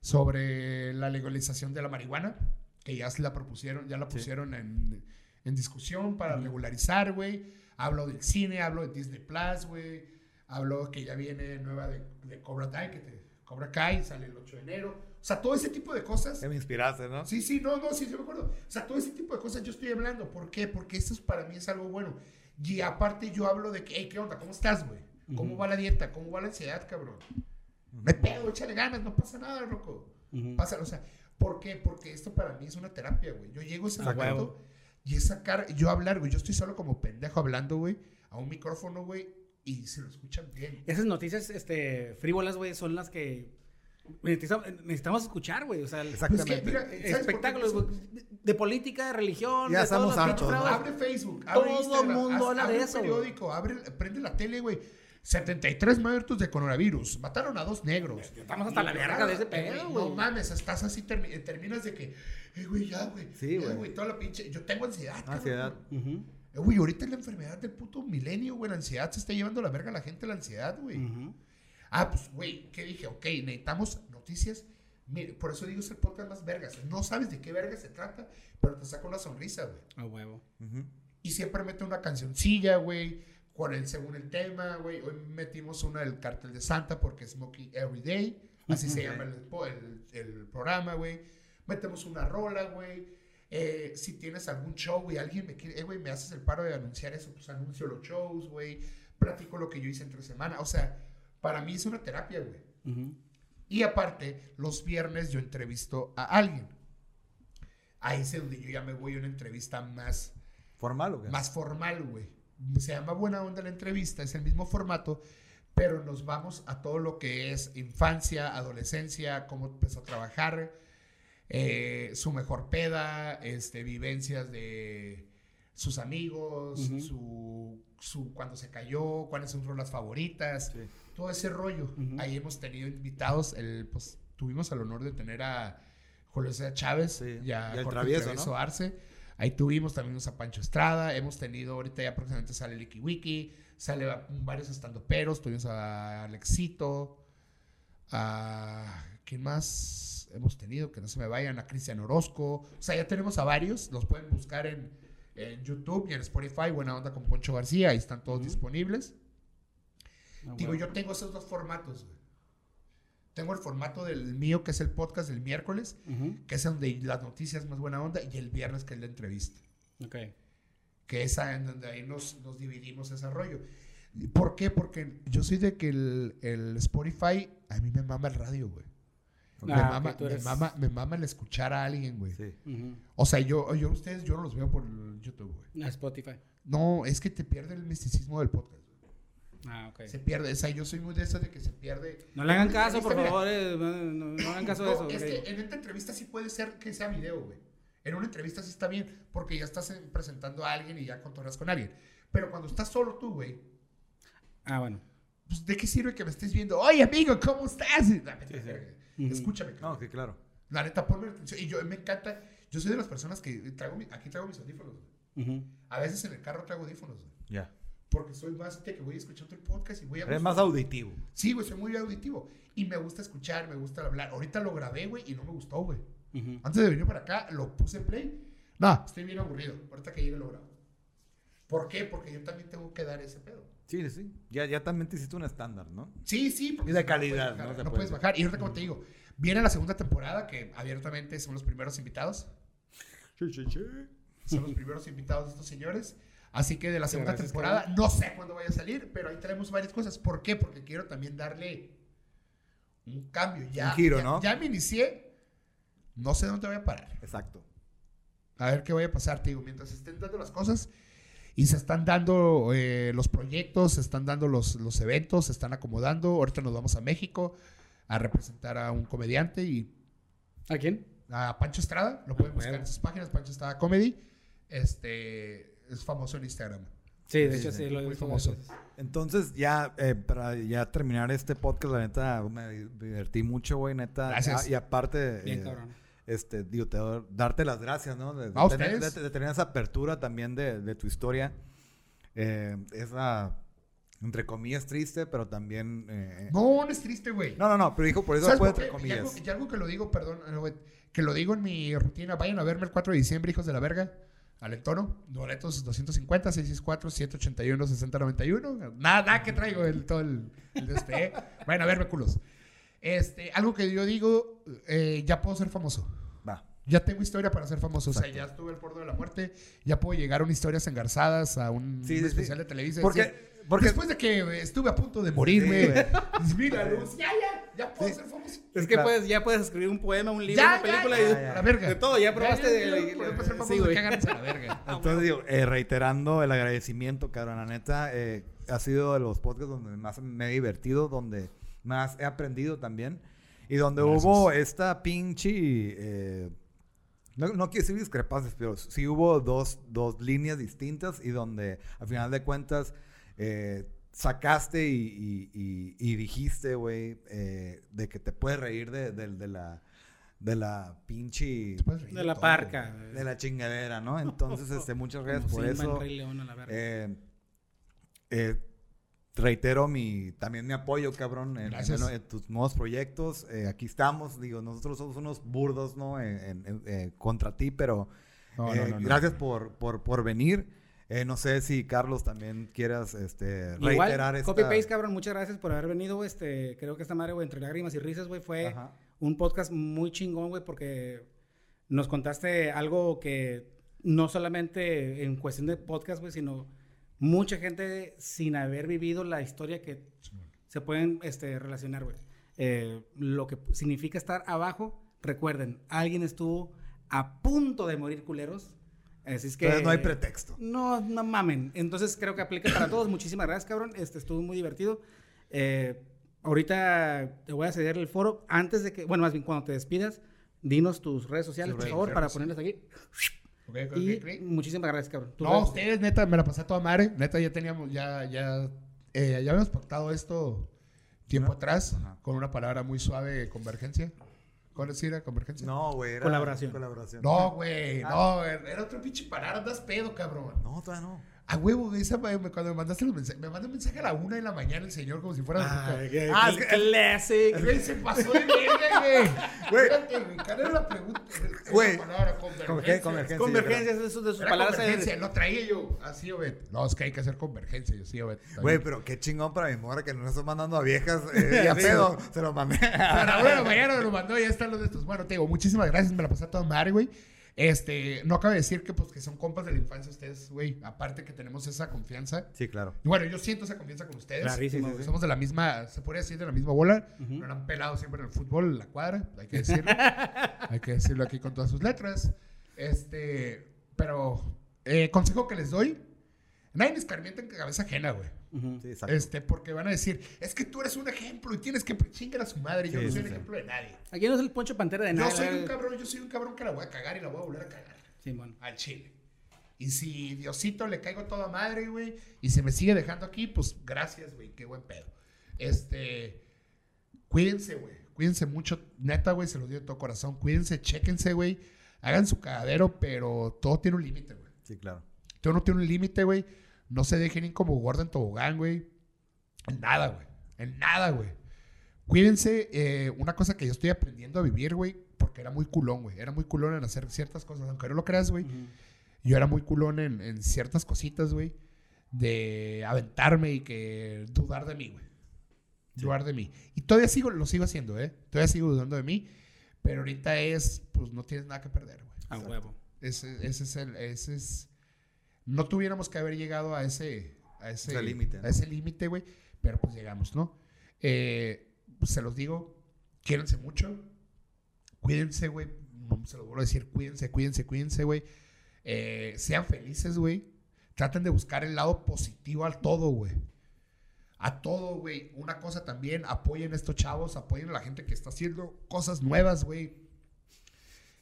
sobre la legalización de la marihuana, que ya se la propusieron, ya la Sí. pusieron en, en discusión para regularizar, güey. Hablo del cine, hablo de Disney Plus, güey. Hablo que ya viene nueva de, de Cobra Kai, que te, Cobra Kai sale el 8 de enero. O sea, todo ese tipo de cosas. Que me inspiraste, ¿no? Sí, sí, no, no, sí, sí me acuerdo. O sea, todo ese tipo de cosas yo estoy hablando. ¿Por qué? Porque esto es, para mí es algo bueno. Y aparte yo hablo de que, hey, ¿qué onda? ¿Cómo estás, güey? ¿Cómo va la dieta? ¿Cómo va la ansiedad, cabrón? No hay pedo, échale ganas, no pasa nada, loco. Ujú. Pasa, o sea, ¿por qué? Porque esto para mí es una terapia, güey. Yo llego a ese momento y es sacar, yo hablar, güey. Yo estoy solo como pendejo hablando, güey, a un micrófono, güey, y se lo escuchan bien. Esas noticias este, frívolas, güey, son las que necesitamos, necesitamos escuchar, güey. O sea, el- Exactamente. Pues que, mira, espectáculos, güey, de- política, de religión, Ya de estamos hartos. Abre Facebook, abre Todo Instagram, mundo habla de abre eso, el periódico, abre, prende la tele, güey. 73 muertos de coronavirus. Mataron a dos negros. Estamos hasta la verga de ese pedo, güey. No mames, estás así, termi- eh, terminas de que, eh, güey, ya, güey. Sí, güey. Toda la pinche. Yo tengo ansiedad. cabrón. Ansiedad. Eh, Güey, ahorita es la enfermedad del puto milenio, güey. La ansiedad se está llevando a la verga a la gente, la ansiedad, güey. ujú. Ah, pues, güey, ¿qué dije? Ok, necesitamos noticias. Mire, por eso digo, es el podcast más vergas. No sabes de qué verga se trata, pero te saca una sonrisa, güey. A huevo. Ujú. Y siempre mete una cancioncilla, güey, con el según el tema, güey. Hoy metimos una del Cartel de Santa porque es Smoking Every Day. Así se llama el, el- el programa, güey. Metemos una rola, güey. Eh, si tienes algún show, güey, alguien me quiere, eh, güey, me haces el paro de anunciar eso, pues anuncio los shows, güey. Platico lo que yo hice entre semana. O sea, para mí es una terapia, güey. Y aparte, los viernes yo entrevisto a alguien. Ahí es donde yo ya me voy a una entrevista más ¿Formal o qué? más formal, güey. Se llama Buena Onda la entrevista, es el mismo formato, pero nos vamos a todo lo que es infancia, adolescencia, cómo empezó a trabajar, eh, su mejor peda, este, vivencias de sus amigos, su, su cuando se cayó, cuáles son sus rolas favoritas, Sí. Todo ese rollo. Ahí hemos tenido invitados, el, pues tuvimos el honor de tener a Julio César Chávez Sí, y a y Jorge Travieso, Travieso ¿no? Arce. Ahí tuvimos también a Pancho Estrada, hemos tenido, ahorita ya próximamente sale Licky Wiki, sale varios estandoperos, tuvimos a Alexito, a... ¿Quién más hemos tenido? Que no se me vayan, a Cristian Orozco. O sea, ya tenemos a varios, los pueden buscar en, en YouTube y en Spotify, Buena Onda con Poncho García, ahí están todos disponibles. A Digo, yo tengo esos dos formatos, güey. Tengo el formato del mío, que es el podcast del miércoles, que es donde las noticias más buena onda, y el viernes, que es la entrevista. Ok. Que es en donde ahí nos, nos dividimos ese rollo. ¿Por qué? Porque yo soy de que el, el Spotify, a mí me mama el radio, güey. Me, Ah, mama, me, mama, me mama el escuchar a alguien, güey. Sí. O sea, yo, yo ustedes, yo no los veo por YouTube, güey. A Spotify. No, es que te pierde el misticismo del podcast. Ah, ok. Se pierde. O sea, yo soy muy de eso de que se pierde. No le hagan caso, por favor. eh, No, no- no hagan caso de eso. es que en esta entrevista sí puede ser que sea video, güey. En una entrevista sí está bien, porque ya estás eh, presentando a alguien y ya contornas con alguien. Pero cuando estás solo tú, güey, Ah, bueno. pues ¿de qué sirve que me estés viendo? Oye, amigo, ¿cómo estás? Sí, sí. Escúchame, No, sí, claro. La neta, ponme atención. Y yo me encanta. Yo soy de las personas que traigo mi- aquí traigo mis audífonos. A veces en el carro traigo audífonos. Ya. Porque soy más de que voy escuchando el podcast y voy a Eres más auditivo. Sí, güey, soy muy auditivo. Y me gusta escuchar, me gusta hablar. Ahorita lo grabé, güey, y no me gustó, güey. Ujú. Antes de venir para acá, lo puse en play. No, estoy bien aburrido. Ahorita que llegue lo grabo. ¿Por qué? Porque yo también tengo que dar ese pedo. Sí, sí. Ya, ya también te hiciste un estándar, ¿no? Sí, sí. porque Y de si no, calidad, puedes bajar, ¿no? No puede puedes bajar. Y ahorita, como te digo, viene la segunda temporada, que abiertamente son los primeros invitados. Sí, sí, sí. Son los primeros invitados de estos señores. Así que de la segunda gracias, temporada, no sé cuándo vaya a salir, pero ahí tenemos varias cosas. ¿Por qué? Porque quiero también darle un cambio. Ya, Un giro, ya- ¿no? Ya me inicié. No sé dónde voy a parar. Exacto. A ver qué vaya a pasar, te digo, mientras se estén dando las cosas y se están dando eh, los proyectos, se están dando los, los eventos, se están acomodando. Ahorita nos vamos a México a representar a un comediante y ¿A quién? a Pancho Estrada. Lo pueden buscar en sus páginas, Pancho Estrada Comedy. Este es famoso en Instagram. Sí, de Sí, hecho sí, sí, lo muy famoso. veces. Entonces, ya, eh, para ya terminar este podcast, la neta, me divertí mucho, güey, neta. Gracias. Ah, y aparte, Bien, eh, cabrón. este, digo, te doy- darte las gracias, ¿no? De, de A tener, ustedes. de- de tener esa apertura también de, de tu historia. Eh, esa, entre comillas, triste, pero también... eh, No, no es triste, güey. no, no, no, pero dijo, por eso ¿Sabes fue por entre qué? Y algo, comillas. y algo que lo digo, perdón, eh, que lo digo en mi rutina. Vayan a verme el 4 de diciembre, hijos de la verga. Al entono. Boletos 250, 664, 781, 6091. Nada, nada que traigo el, todo el, el de este. ¿eh? Vayan a verme, culos. Este, algo que yo digo, eh, ya puedo ser famoso. Va. Ya tengo historia para ser famoso. O sea, ya estuve al borde de la muerte. Ya puedo llegar a una historias engarzadas, a un, Sí, un sí, sí. especial de televisión. Porque- porque- Después de que estuve a punto de morirme, Sí, [laughs] pues mira, Luz, ya, ya, ya puedo ser famoso. Es que claro. puedes, ya puedes escribir un poema, un libro, Ya, una película ya, y... ya, a la verga. De todo, ya probaste de- de- de- famoso, sí, güey. que a la verga. [laughs] Entonces, digo, eh, reiterando el agradecimiento, cabrón, la neta, eh, ha sido de los podcasts donde más me he divertido, donde más he aprendido también, y donde Gracias. hubo esta pinche... eh, no, no quiero decir discrepancias, pero sí hubo dos, dos líneas distintas y donde, al final de cuentas, eh, sacaste y, y- y- y dijiste, güey, eh, de que te puedes reír de, de- de la, de la pinche... De la todo, parca. De la chingadera, ¿no? Entonces, este, [laughs] muchas gracias Como por Simba en eso. Rey León a la verga. Eh, eh, reitero mi, también mi apoyo, cabrón, en, Gracias. en- en tus nuevos proyectos. Eh, aquí estamos, digo, nosotros somos unos burdos, ¿no? En- en- en- eh, contra ti, pero No, eh, no, no, no. gracias por, por, por venir. Eh, no sé si Carlos también quieras este, reiterar Igual, esta... copy paste, cabrón, muchas gracias por haber venido, este, creo que esta madre, güey, entre lágrimas y risas, güey, fue Ajá. un podcast muy chingón, güey, porque nos contaste algo que no solamente en cuestión de podcast, güey, sino mucha gente sin haber vivido la historia que se pueden este, relacionar, güey. Eh, lo que significa estar abajo, recuerden, alguien estuvo a punto de morir culeros. Así es que... Entonces no hay pretexto. No, no mamen. Entonces creo que aplica para todos. Muchísimas gracias, cabrón. Este estuvo muy divertido. Eh, ahorita te voy a ceder el foro. Antes de que, bueno, más bien cuando te despidas, dinos tus redes sociales, por favor, para ponerlas aquí. Ok, ok, Y ok, ok. muchísimas gracias, cabrón. No, ustedes, neta, me la pasé a toda madre. Neta, ya teníamos, ya, ya, eh, ya habíamos pactado esto tiempo ¿No? atrás Ajá. con una palabra muy suave, convergencia. ¿Cuál es era convergencia? No, güey. era Colaboración. Colaboración. No, güey, no, era era otro pinche palabra, andas pedo, cabrón. No, todavía no. A huevo, esa, me- cuando me mandaste los mensajes, me mandó un mensaje a la una de la mañana el señor como si fuera Ay, qué- Ah, qué es que- classic. Güey, se pasó de verga, güey. Güey. Espérate, güey, ¿cuál era la pregunta? Güey. palabra, Convergen- convergencia. convergencia. Convergencias de sus, de sus Era palabras. convergencia, lo traía yo. Así, Obed. No, es que hay que hacer convergencia. Yo sí, Obed. Güey, pero qué chingón para mi morra que no estoy mandando a viejas [laughs] eh, y a pedo. Se lo mandé. Para bueno, [laughs] mañana me lo mandó, ya están los de estos. Bueno, te digo, muchísimas gracias, me la pasé a toda madre, güey. Este, no cabe decir que, pues, que son compas de la infancia ustedes, güey. Aparte que tenemos esa confianza. Sí, claro. Y bueno, yo siento esa confianza con ustedes. Clarísimo, Somos- güey. Somos de la misma, se podría decir de la misma bola. Ujú. Nos han pelado siempre en el fútbol, en la cuadra, hay que decirlo. [laughs] hay que decirlo aquí con todas sus letras. Este, pero, eh, consejo que les doy: nadie escarmienta en cabeza ajena, güey. Ujú. Sí, exacto. Este, porque van a decir, es que tú eres un ejemplo y tienes que chingar a su madre. Yo Sí, no sí, soy un sí. ejemplo de nadie. Aquí no es el Poncho Pantera de nada. Yo soy un cabrón, yo soy un cabrón que la voy a cagar y la voy a volver a cagar. Simón. Al chile. Y si Diosito le caigo toda madre, güey, y se me sigue dejando aquí, pues gracias, güey, qué buen pedo. Este, cuídense, güey, cuídense mucho, neta, güey, se los digo de todo corazón, cuídense, chéquense, güey, hagan su cagadero, pero todo tiene un límite, güey. Sí, claro. Todo no tiene un límite, güey. No se dejen ir como gordo en tobogán, güey. En nada, güey. En nada, güey. Cuídense. eh, una cosa que yo estoy aprendiendo a vivir, güey, porque era muy culón, güey. Era muy culón en hacer ciertas cosas, aunque no lo creas, güey. Ujú. Yo era muy culón en, en ciertas cositas, güey. De aventarme y que dudar de mí, güey. Dudar de mí. Y todavía sigo, lo sigo haciendo, ¿eh? Todavía sigo dudando de mí. Pero ahorita es, pues no tienes nada que perder, güey. A huevo. Ese, ese es el, ese es, no tuviéramos que haber llegado a ese, a ese, límite, ¿no? a ese límite, güey, pero pues llegamos, ¿no? Eh, pues, se los digo, quiérense mucho, cuídense, güey, se lo vuelvo a decir, cuídense, cuídense, cuídense, güey. Eh, sean felices, güey. Traten de buscar el lado positivo al todo, güey. A todo, güey. Una cosa también, apoyen a estos chavos, apoyen a la gente que está haciendo cosas nuevas, güey.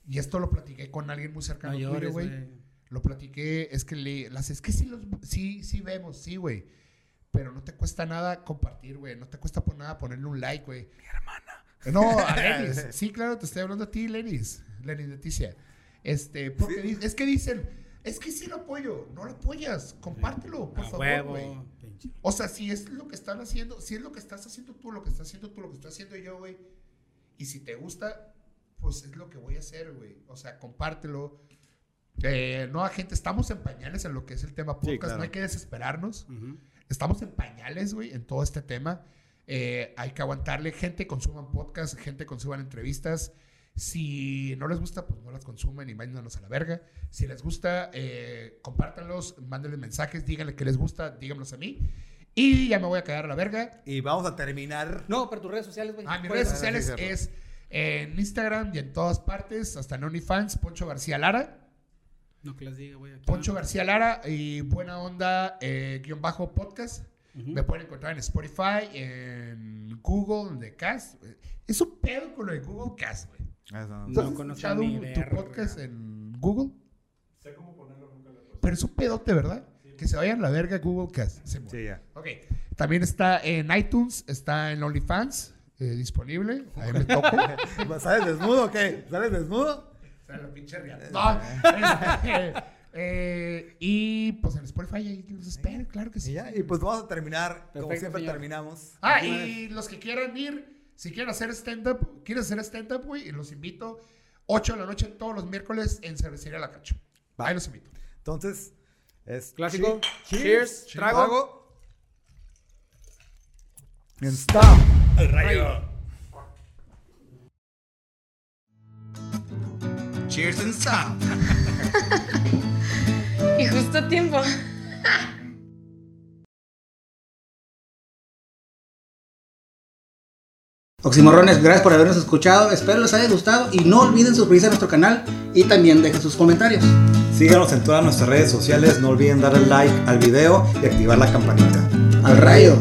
Y esto lo platiqué con alguien muy cercano tuyo, Mayores, güey. Lo platiqué, es que le, las, es que sí, los, sí, sí vemos, sí, güey. Pero no te cuesta nada compartir, güey. No te cuesta por nada ponerle un like, güey. Mi hermana. No, a [laughs] Lenis. Sí, claro, te estoy hablando a ti, Lenis. Lenis Leticia. Este, porque di- es que dicen, es que sí lo apoyo. No lo apoyas. Compártelo, por A favor, güey. O sea, si es lo que están haciendo, si es lo que estás haciendo tú, lo que estás haciendo tú, lo que estoy haciendo yo, güey. Y si te gusta, pues es lo que voy a hacer, güey. O sea, compártelo. Eh, no, gente, estamos en pañales en lo que es el tema podcast. claro. No hay que desesperarnos. Estamos en pañales, güey, en todo este tema. Eh, hay que aguantarle. Gente, consuman podcast, gente, consuman entrevistas. Si no les gusta, pues no las consumen y mándanos a la verga. Si les gusta, eh, compártanlos, mándenles mensajes, díganle que les gusta, díganlos a mí. Y ya me voy a quedar a la verga. Y vamos a terminar. No, pero tus redes sociales, güey. Ah, mis ¿Cuáles redes sociales cierto. es en Instagram y en todas partes, hasta en OnlyFans, Poncho García Lara. No, que las diga, güey. Poncho García Lara y Buena Onda eh, guion bajo podcast. Me pueden encontrar en Spotify, en Google, de Cast. Es un pedo con lo de Google Cast, güey. Eso. No ¿Tú has conozco tu verga. podcast en Google? Sé cómo ponerlo, nunca lo. Pero es un pedote, ¿verdad? Que se vayan a la verga Google Cast. Se. Sí, ya. Ok. También está en iTunes, está en OnlyFans, eh, disponible. Ahí me toco. [laughs] ¿Sales desnudo o qué? ¿Sales desnudo? Pinche. No, este, [laughs] eh, y pues en Spotify ahí los espero, claro que Y sí. ya. Y pues vamos a terminar como siempre señor. terminamos. Ah, y los que quieran ir, si quieren hacer stand-up, quieren hacer stand-up, güey, y los invito 8 de la noche todos los miércoles en Cervecería La Cacho. Va. Ahí los invito. Entonces, es Clásico. Che- Cheers. Trago. Trago. And stop. Cheers and stop. [laughs] Y justo a tiempo. Oximorrones, gracias por habernos escuchado. Espero les haya gustado y no olviden suscribirse a nuestro canal y también dejen sus comentarios. Síganos en todas nuestras redes sociales, no olviden darle like al video y activar la campanita. Al rayo.